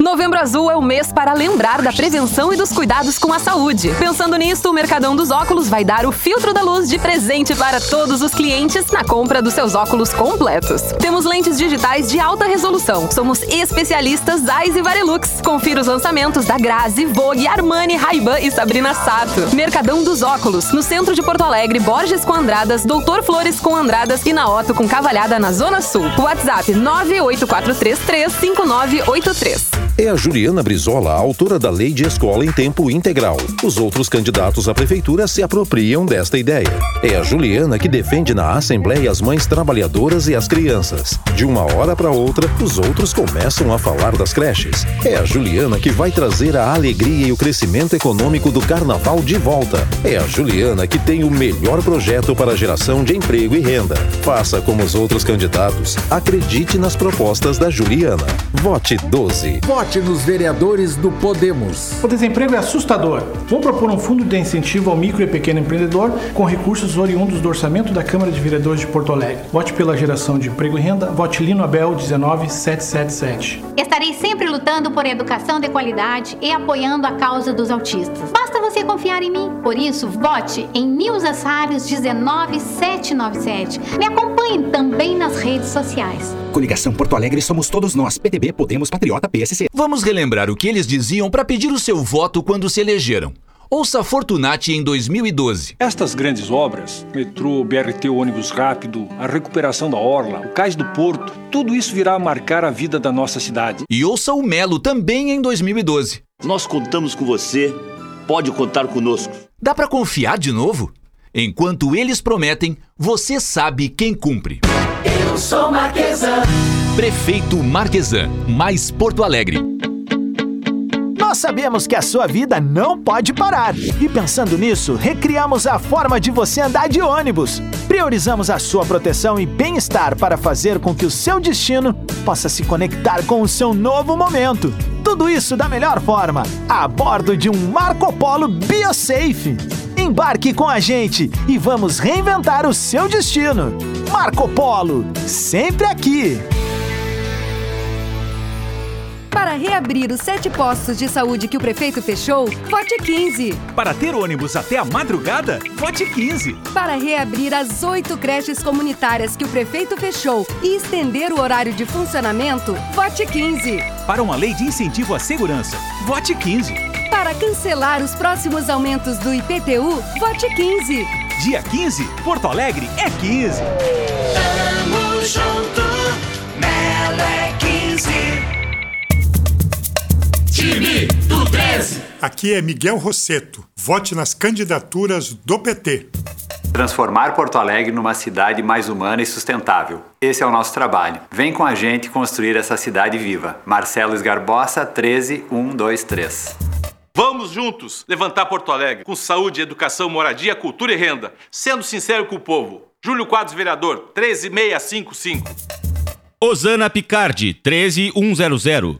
Novembro Azul é o mês para lembrar da prevenção e dos cuidados com a saúde. Pensando nisto, o Mercadão dos Óculos vai dar o filtro da luz de presente para todos os clientes na compra dos seus óculos completos. Temos lentes digitais de alta resolução. Somos especialistas Zeiss e Varilux. Confira os lançamentos da Grazi, Vogue, Armani, Ray-Ban e Sabrina Sato. Mercadão dos Óculos, no centro de Porto Alegre, Borges com Andradas, Doutor Flores com Andradas e na Otto com Cavalhada na Zona Sul. WhatsApp 984335983. É a Juliana Brizola, autora da Lei de Escola em Tempo Integral. Os outros candidatos à prefeitura se apropriam desta ideia. É a Juliana que defende na Assembleia as mães trabalhadoras e as crianças. De uma hora para outra, os outros começam a falar das creches. É a Juliana que vai trazer a alegria e o crescimento econômico do carnaval de volta. É a Juliana que tem o melhor projeto para a geração de emprego e renda. Faça como os outros candidatos. Acredite nas propostas da Juliana. Vote 12. Vote nos vereadores do Podemos. O desemprego é assustador. Vou propor um fundo de incentivo ao micro e pequeno empreendedor com recursos oriundos do orçamento da Câmara de Vereadores de Porto Alegre. Vote pela geração de emprego e renda. Vote Lino Abel 19777. Estarei sempre lutando por educação de qualidade e apoiando a causa dos autistas. Basta você confiar em mim. Por isso, vote em Nilza Salles 19797. Me acompanhe também nas redes sociais. Coligação Porto Alegre somos todos nós. PTB, Podemos, Patriota, PSC. Vamos relembrar o que eles diziam para pedir o seu voto quando se elegeram. Ouça Fortunati em 2012. Estas grandes obras, metrô, BRT, ônibus rápido, a recuperação da orla, o cais do porto, tudo isso virá a marcar a vida da nossa cidade. E ouça o Melo também em 2012. Nós contamos com você, pode contar conosco. Dá para confiar de novo? Enquanto eles prometem, você sabe quem cumpre. Eu sou Marquesan. Prefeito Marquesan, mais Porto Alegre. Nós sabemos que a sua vida não pode parar. E pensando nisso, recriamos a forma de você andar de ônibus. Priorizamos a sua proteção e bem-estar para fazer com que o seu destino possa se conectar com o seu novo momento. Tudo isso da melhor forma, a bordo de um Marco Polo BioSafe. Embarque com a gente e vamos reinventar o seu destino. Marco Polo, sempre aqui. Para reabrir os sete postos de saúde que o prefeito fechou, vote 15. Para ter ônibus até a madrugada, vote 15. Para reabrir as oito creches comunitárias que o prefeito fechou e estender o horário de funcionamento, vote 15. Para uma lei de incentivo à segurança, vote 15. Para cancelar os próximos aumentos do IPTU, vote 15. Dia 15, Porto Alegre é 15. Tamo junto, Melo é 15. Time do 13. Aqui é Miguel Rosseto. Vote nas candidaturas do PT. Transformar Porto Alegre numa cidade mais humana e sustentável. Esse é o nosso trabalho. Vem com a gente construir essa cidade viva. Marcelo Esgarbosa, 13123. Vamos juntos levantar Porto Alegre com saúde, educação, moradia, cultura e renda. Sendo sincero com o povo. Júlio Quadros, vereador, 13655. Osana Picardi, 13100.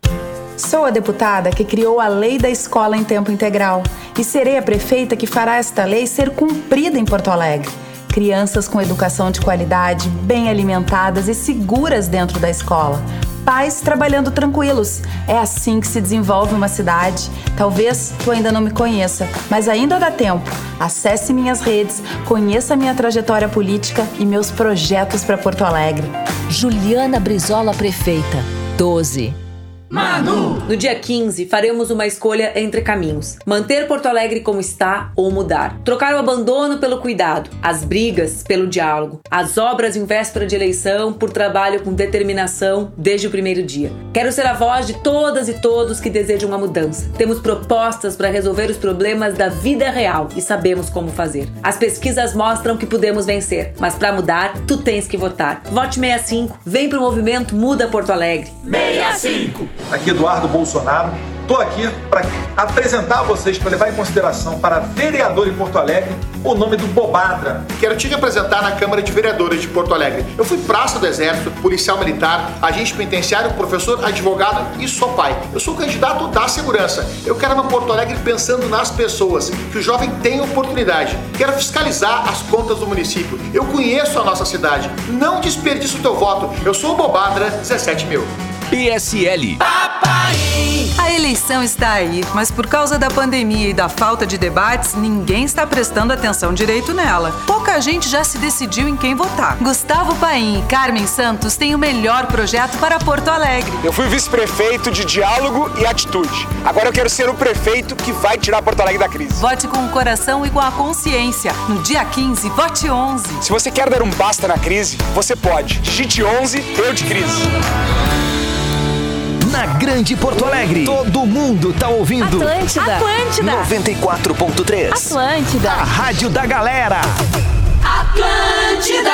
Sou a deputada que criou a Lei da Escola em Tempo Integral e serei a prefeita que fará esta lei ser cumprida em Porto Alegre. Crianças com educação de qualidade, bem alimentadas e seguras dentro da escola. Pais trabalhando tranquilos. É assim que se desenvolve uma cidade. Talvez tu ainda não me conheça, mas ainda dá tempo. Acesse minhas redes, conheça minha trajetória política e meus projetos para Porto Alegre. Juliana Brizola Prefeita, 12. Manu! No dia 15, faremos uma escolha entre caminhos: manter Porto Alegre como está ou mudar. Trocar o abandono pelo cuidado, as brigas pelo diálogo, as obras em véspera de eleição por trabalho com determinação desde o primeiro dia. Quero ser a voz de todas e todos que desejam uma mudança. Temos propostas para resolver os problemas da vida real e sabemos como fazer. As pesquisas mostram que podemos vencer, mas para mudar, tu tens que votar. Vote 65. Vem pro movimento Muda Porto Alegre. 65. Aqui Eduardo Bolsonaro. Estou aqui para apresentar a vocês, para levar em consideração para vereador em Porto Alegre, o nome do Bobadra. Quero te representar na Câmara de Vereadores de Porto Alegre. Eu fui praça do Exército, policial militar, agente penitenciário, professor, advogado e sou pai. Eu sou candidato da segurança. Eu quero uma Porto Alegre pensando nas pessoas, que o jovem tem oportunidade. Quero fiscalizar as contas do município. Eu conheço a nossa cidade. Não desperdice o teu voto. Eu sou o Bobadra 17 mil. PSL. A eleição está aí, mas por causa da pandemia e da falta de debates, ninguém está prestando atenção direito nela. Pouca gente já se decidiu em quem votar. Gustavo Paim e Carmen Santos têm o melhor projeto para Porto Alegre. Eu fui vice-prefeito de diálogo e atitude. Agora eu quero ser o prefeito que vai tirar Porto Alegre da crise. Vote com o coração e com a consciência. No dia 15, vote 11. Se você quer dar um basta na crise, você pode. Digite 11, eu de crise. Na Grande Porto Alegre, todo mundo tá ouvindo. Atlântida. Atlântida. 94.3. Atlântida. A rádio da galera. Atlântida.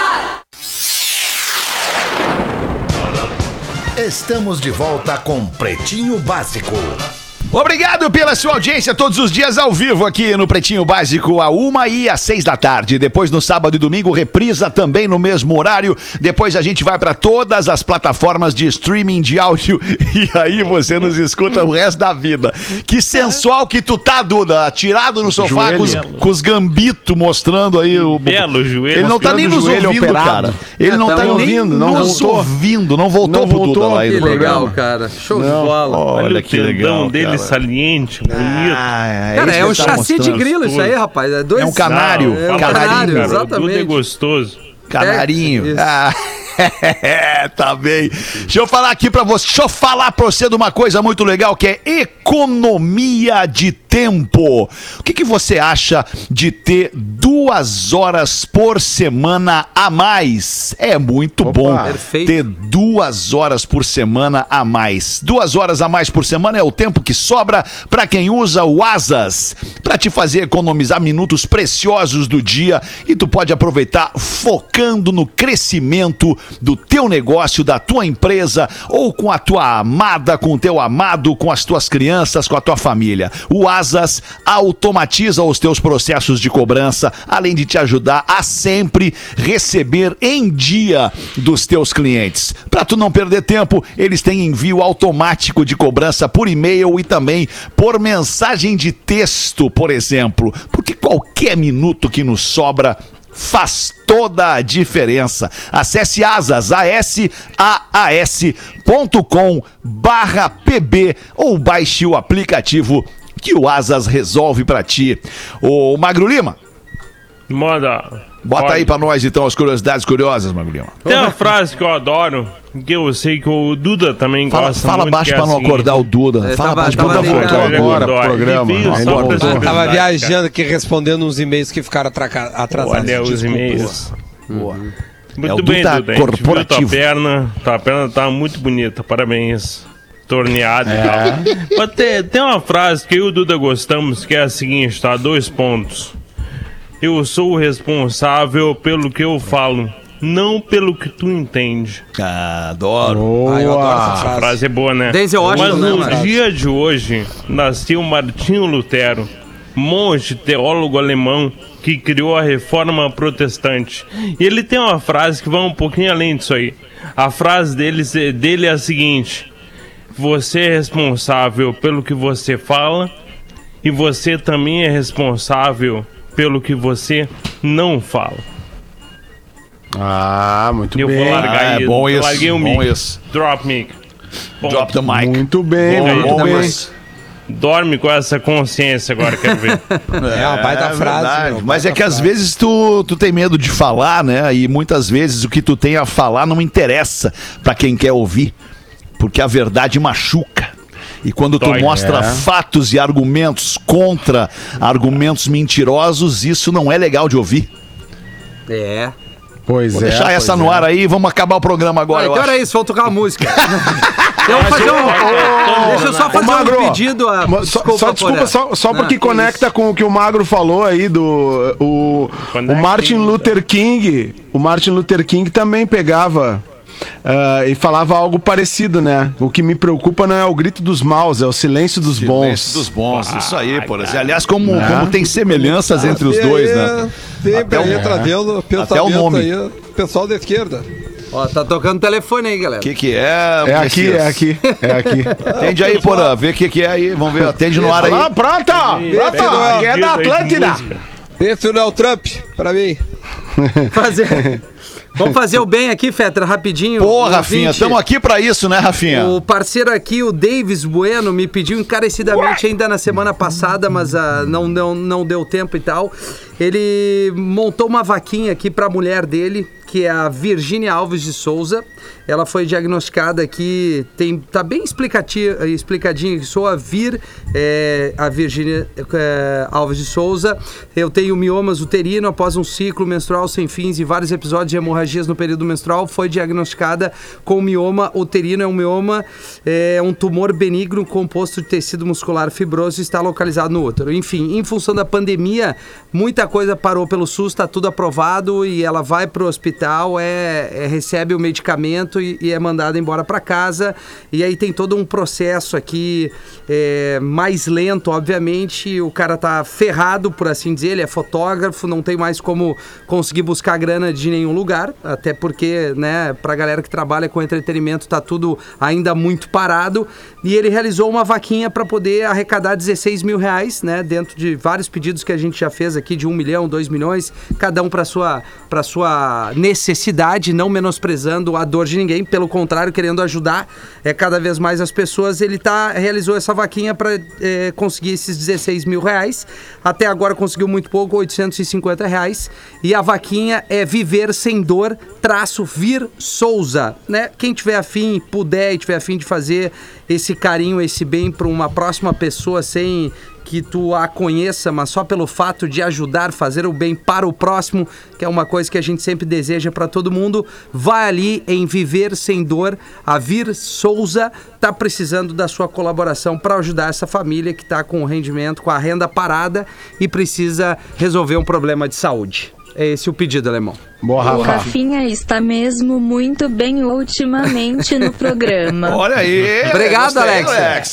Estamos de volta com Pretinho Básico. Obrigado pela sua audiência todos os dias ao vivo aqui no Pretinho Básico, a uma e às seis da tarde. Depois no sábado e domingo, reprisa também no mesmo horário. Depois a gente vai para todas as plataformas de streaming de áudio *laughs* e aí você nos escuta o resto da vida. Que sensual que tu tá, Duda, tirado no sofá com os, com os gambitos mostrando aí o. Belo joelho. Ele não tá nem nos ouvindo, operado. cara. Ele É, não tá tá nem ouvindo, não nos voltou. ouvindo, não voltou Não pro Duda voltou? lá aí Que legal, programa. cara. Show Não, de bola. Olha, o que legal. dele cara. saliente, bonito. Ah, Cara, é um tá chassi de grilo isso aí, rapaz. É, dois... É um canário, É um canarinho, canário, cara. É exatamente. gostoso. Canarinho. É. Ah, *laughs* tá bem. Deixa eu falar aqui pra você. Deixa eu falar pra você de uma coisa muito legal que é economia de tempo. O que, que você acha de ter duas horas por semana a mais? É muito bom perfeito. ter duas horas por semana a mais. Duas horas a mais por semana é o tempo que sobra pra quem usa o Asas pra te fazer economizar minutos preciosos do dia e tu pode aproveitar focando no crescimento do teu negócio, da tua empresa ou com a tua amada, com o teu amado, com as tuas crianças, com a tua família. O Asas automatiza os teus processos de cobrança, além de te ajudar a sempre receber em dia dos teus clientes. Para tu não perder tempo, eles têm envio automático de cobrança por e-mail e também por mensagem de texto, por exemplo, porque qualquer minuto que nos sobra faz toda a diferença. Acesse asas, asaas.com barra pb ou baixe o aplicativo que o Asas resolve pra ti. Ô Magro Lima, Moda. bota Pode. aí pra nós então as curiosidades curiosas, Magro Lima. Tem uma frase que eu adoro, que eu sei que o Duda também Fala, gosta fala muito, baixo é pra não acordar o Duda. É, fala tava- baixo pra não acordar agora pro programa. Ele Tava viajando aqui respondendo uns e-mails que ficaram atrasados. Olha os e-mails. Boa. Muito É o bem, Duda Duda. a gente viu corporativo. Tua perna, tua perna tá muito bonita. Parabéns. Torneada É. e tal. Mas tem, tem uma frase que eu e o Duda gostamos que é a seguinte, tá? Dois pontos. Eu sou o responsável pelo que eu falo, não pelo que tu entende. Ah, adoro. Ah, eu adoro essa A frase. frase é boa, né? Denzel Washington, Mas né, no Marcos? dia de hoje, nasceu Martinho Lutero, monge teólogo alemão que criou a reforma protestante. E ele tem uma frase que vai um pouquinho além disso aí. A frase dele, dele é a seguinte: Você é responsável pelo que você fala e você também é responsável pelo que você não fala. Ah, muito Eu bem. vou largar Ah, é bom eu isso, larguei o bom mic. isso. Drop mic. Bom, Drop the mic. Muito bem, Bom, muito bom bem. isso. Dorme com essa consciência agora, quero ver. *laughs* É uma baita frase. verdade. meu, Mas é que às frase. vezes tu, tu tem medo de falar, né? E muitas vezes o que tu tem a falar não interessa pra quem quer ouvir. Porque a verdade machuca. E quando tu Dói. mostra É. fatos e argumentos contra argumentos mentirosos, isso não é legal de ouvir. É. Pois Vou é. deixar essa no é. ar aí, vamos acabar o programa agora. Ah, eu então acho. era isso, vamos tocar uma música. *laughs* eu vou fazer um. Deixa eu só fazer Magro, um pedido. A... ma- Só, só desculpa, só, só porque que conecta com o que o Magro falou aí do. O, o Martin Luther King. O Martin Luther King também pegava ah, e falava algo parecido, né? O que me preocupa não é o grito dos maus, é o silêncio dos bons. Silêncio dos bons, isso aí, por exemplo. Aliás, como, Né? como tem semelhanças entre os dois, né? Sempre Até aí o- trazendo Até o nome. aí, pessoal da esquerda. Ó, tá tocando telefone aí, galera. O que, que é? É aqui, é aqui, é aqui. Atende aí, Porã, vê o que, que é aí. Vamos ver, atende no ar aí. Ah, pronto! Pronto! Que é da Atlântida! Esse não é o Trump, pra mim. Fazer... Vamos fazer o bem aqui, Fetra, rapidinho. Pô, Rafinha, estamos aqui pra isso, né, Rafinha? O parceiro aqui, o Davis Bueno, me pediu encarecidamente ainda na semana passada, mas ah, não, não, não deu tempo e tal. Ele montou uma vaquinha aqui pra mulher dele, que é a Virgínia Alves de Souza. Ela foi diagnosticada aqui, tem, tá bem explicadinho, que sou a Vir, é, a Virgínia é, Alves de Souza. Eu tenho miomas uterino após um ciclo menstrual sem fins e vários episódios de hemorragias no período menstrual. Foi diagnosticada com mioma uterino. É um mioma, é um tumor benigno composto de tecido muscular fibroso e está localizado no útero. Enfim, em função da pandemia, muita coisa parou pelo SUS, está tudo aprovado e ela vai para o hospital, é, é- recebe o medicamento e, e é mandada embora para casa. E aí tem todo um processo aqui é, mais lento, obviamente. O cara tá ferrado, por assim dizer, ele é fotógrafo, não tem mais como conseguir buscar grana de nenhum lugar, até porque, né, pra galera que trabalha com entretenimento tá tudo ainda muito parado. E ele realizou uma vaquinha para poder arrecadar 16 mil reais, né, dentro de vários pedidos que a gente já fez aqui de 1 milhão, 2 milhões, cada um para sua para sua necessidade, não menosprezando a dor de ninguém, pelo contrário, querendo ajudar é, cada vez mais as pessoas. Ele tá, realizou essa vaquinha para conseguir esses 16 mil reais. Até agora conseguiu muito pouco, 850 reais. E a vaquinha é Viver Sem Dor, traço Vir Souza. Né? Quem tiver afim, puder e tiver afim de fazer esse carinho, esse bem para uma próxima pessoa sem que tu a conheça, mas só pelo fato de ajudar, fazer o bem para o próximo, que é uma coisa que a gente sempre deseja para todo mundo, vai ali em Viver Sem Dor. A Vir Souza tá precisando da sua colaboração para ajudar essa família que está com o rendimento, com a renda parada e precisa resolver um problema de saúde. É esse o pedido, alemão. Boa, O Rafinha está mesmo muito bem ultimamente no programa. *laughs* Olha aí. Obrigado, gostei, Alexa.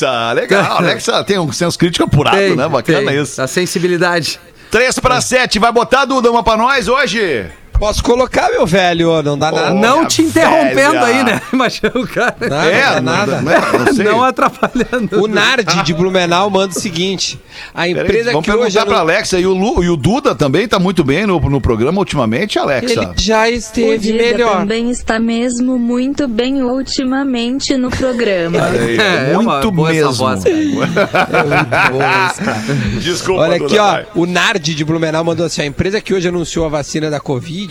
Alexa. Legal, *laughs* Alexa tem um senso crítico apurado, Tem, né? Bacana tem. isso. A sensibilidade. 3 para 7, vai botar, Duda, uma pra nós hoje? Posso colocar, meu velho, não dá nada. Não te interrompendo velha. aí, né? *laughs* Imagina o cara. Nada, É, nada. não- não sei. Não atrapalhando. O Nardi de Blumenau manda o seguinte: a empresa vamos que hoje perguntar pra Alexa. E o, Lu, e o Duda também tá muito bem no, no programa ultimamente, Alexa. ele já O esteve Dida melhor. também está mesmo muito bem ultimamente no programa. Aí, É, é muito boa essa mesmo. voz, *laughs* *laughs* Desculpa, Olha Duda, aqui, ó. vai. O Nardi de Blumenau mandou assim: a empresa que hoje anunciou a vacina da Covid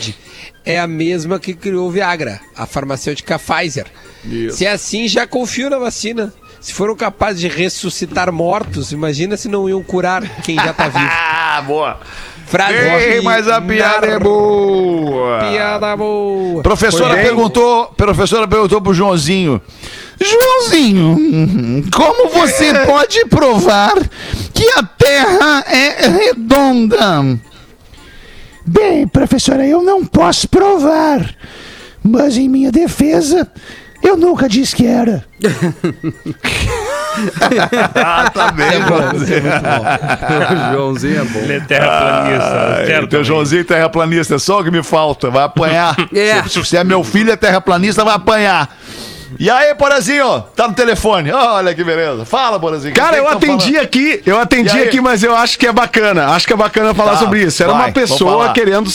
é a mesma que criou o Viagra, a farmacêutica Pfizer. Isso. Se é assim, já confio na vacina. Se foram capazes de ressuscitar mortos, imagina se não iam curar quem já tá vivo. *laughs* Ah, boa. Frase Ei, mas a piada é boa. Piada boa. Professora perguntou, professora perguntou pro Joãozinho. Joãozinho, como você *laughs* pode provar que a Terra é redonda? Bem, professora, eu não posso provar, mas em minha defesa, eu nunca disse que era. ah, *laughs* tá bem, Joãozinho. o *laughs* Joãozinho é bom. Ele é terraplanista, Ah, teu Joãozinho é terraplanista, é só o que me falta. Vai apanhar. É. Se, se você é meu filho, é terraplanista, vai apanhar. E aí, Porazinho, tá no telefone. Olha que beleza. Fala, Porazinho. Cara, eu tão atendi falando? aqui, eu atendi aqui, mas eu acho que é bacana. Acho que é bacana falar Tá, sobre isso. Era vai, uma pessoa querendo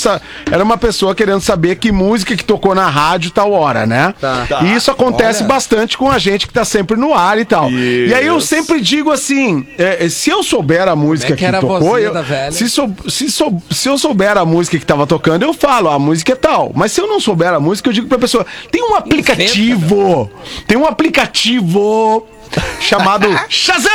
era uma pessoa querendo saber que música que tocou na rádio tal hora, né? Tá. Tá. E isso acontece Olha. bastante com a gente que tá sempre no ar e tal. E aí eu Isso. sempre digo assim, é, é, se eu souber a música é que que, tocou, eu- se, sou, se, sou, se eu souber a música que tava tocando, eu falo, a música é tal. Mas se eu não souber a música, eu digo pra pessoa, tem um aplicativo, tem um aplicativo chamado *laughs* Shazam!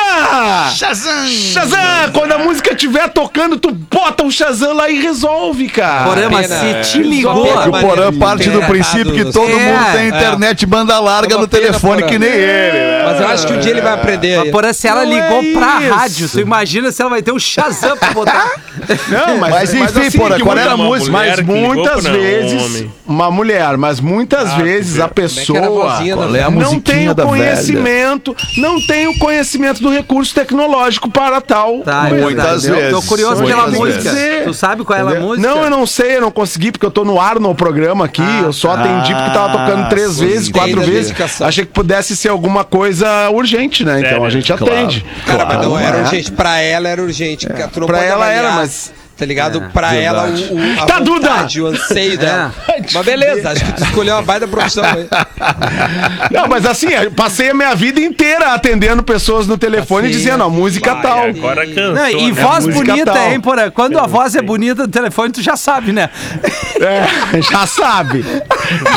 Shazam! Shazam! Quando a música estiver tocando, tu bota o Shazam lá e resolve, cara. Porém, mas se te é. ligou. É que o Porã parte do princípio que todo é, mundo tem é. internet banda larga É no telefone Porã. que nem ele, né? Mas eu acho que um dia ele vai aprender. Mas, porém, se ela Não ligou é pra isso. rádio, tu imagina se ela vai ter um Shazam pra botar. *laughs* Não, mas, Mas, mas, enfim, assim, porra, que qual era a música? Mas ligou muitas vezes, homem. uma mulher, mas muitas Ah, vezes a pessoa é não tem o conhecimento, não tem o conhecimento do recurso tecnológico para tal. Tá, é Muitas vezes. Tô curioso Muitas pela vezes. música. Tu sabe qual é a música? Não, eu não sei, eu não consegui, porque eu tô no ar no programa aqui. eu só atendi porque tava tocando três sim. vezes, quatro vezes. Achei que pudesse ser alguma coisa urgente, né? Então Sério? a gente Claro. atende. Cara, mas não era é. urgente. Pra ela era urgente. Não Pra ela era, mas- Tá ligado? pra ela, o, o, a Tá, Duda! vontade, o anseio dela. Mas beleza, acho que tu escolheu uma baita profissão aí. Não, mas assim, eu passei a minha vida inteira atendendo pessoas no telefone Assim, dizendo, ó, música Vai, tal. Agora cansou. Não, e né? voz bonita, tal. hein, porra? Quando a voz é bonita no telefone, tu já sabe, né? É, já sabe.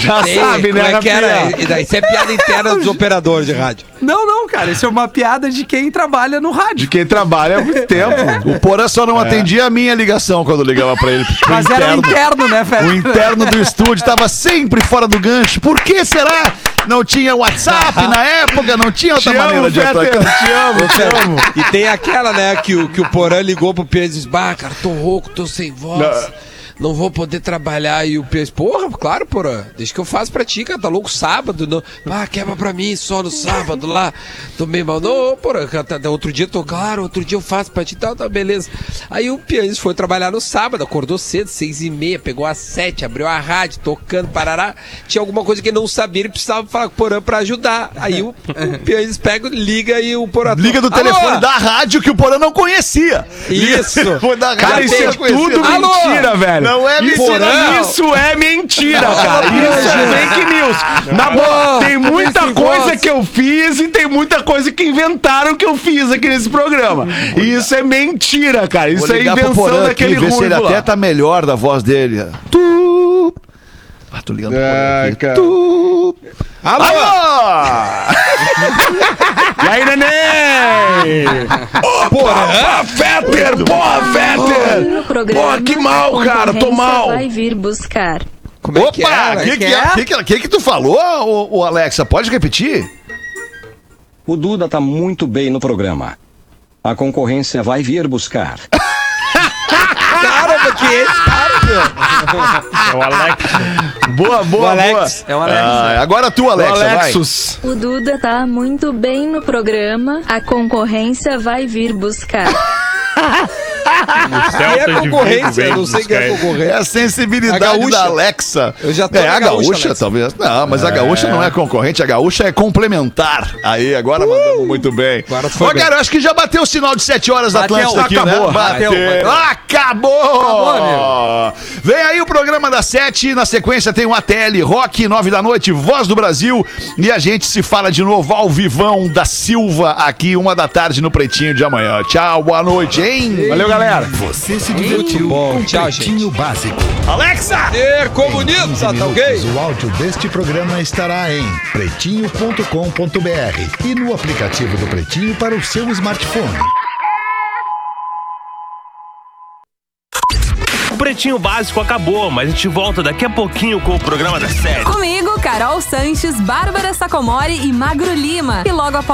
Já sabe, né, é que era? E daí, Isso é piada interna dos operadores de rádio. Não, não, cara. Isso é uma piada de quem trabalha no De rádio. quem trabalha há muito tempo. *laughs* O Porã só não atendia a minha ligação quando eu ligava pra ele. pro Mas era o interno, né, O velho? interno do estúdio tava sempre fora do gancho. Por que será? Não tinha WhatsApp na época, não tinha outra Te amo, maneira de Fetter, atacar. te amo, te amo. E tem aquela, né, que o, que o Porã ligou pro Pedro e disse: Bah, cara, tô rouco, tô sem voz. Não vou poder trabalhar. E o Pedro, porra, claro, Porã. Deixa que eu faço pra ti, cara. Tá louco sábado. Não... Ah, quebra pra mim só no sábado lá. Tô meio mal. Não, Porã. cara, tá- Outro dia eu tô, claro, outro dia eu faço pra ti. Tá, tá, beleza. Aí o pianista foi trabalhar no sábado, acordou cedo, seis e meia, pegou às sete, abriu a rádio, tocando, parará. Tinha alguma coisa que ele não sabia, ele precisava falar com o Porã pra ajudar. Aí o, o pianista pega, liga e o Porã. Liga do Alô? telefone da rádio que o Porã não conhecia. Isso. Cara, isso é não tudo Alô? mentira, velho. Não é isso, mentira. Isso é mentira, *laughs* cara. Isso é fake news. Na boa, tem muita coisa que eu fiz e tem muita coisa que inventaram que eu fiz aqui nesse programa. E isso é mentira, cara. Isso é pro invenção Porã aqui, daquele ver se ele até tá melhor da voz dele. Tu... Ah, tô ligando pro aqui. cara. Tu... Alô! *laughs* E aí, neném? Porra, Fetter! Porra, Fetter! programa, Porra, que mal, cara, tô mal. Vai vir buscar. Como é Opa, o que, que, é? que, que, que que tu falou, ô, ô, Alexa? Pode repetir? O Duda tá muito bem no programa. A concorrência vai vir buscar. *laughs* Caramba, que é esse cara? É o Alex. Boa, boa, O Alex. É o Alex. Ah, agora tu, boa. Alexa, O vai. Alexus. O Duda tá muito bem no programa. A concorrência vai vir buscar. É Celta Vigo concorrência, eu não sei que é ele. É concorrência. a sensibilidade A da Alexa. Eu já tô é, a gaúcha, gaúcha, talvez. Não, mas a gaúcha não é concorrente, a gaúcha é complementar. Aí, agora mandamos muito bem. Agora foi Ó, bem. cara, eu acho que já bateu o sinal de 7 horas da Bateu, Atlântida aqui, acabou, né? bateu, bateu. Acabou! Acabou, Vem aí o programa das 7, na sequência tem o ATL Rock, 9 da noite, Voz do Brasil. E a gente se fala de novo ao Vivão da Silva, aqui, uma da tarde no Pretinho de amanhã. Tchau, boa noite, hein? Valeu, galera. Você se Muito divertiu bom. com Tchau, Pretinho Básico. Alexa! Ser comunista, tá ok? O áudio deste programa estará em pretinho.com.br e no aplicativo do Pretinho para o seu smartphone. O Pretinho Básico acabou, mas a gente volta daqui a pouquinho com o programa da série. Comigo, Carol Sanches, Bárbara Sacomori e Magro Lima. E logo após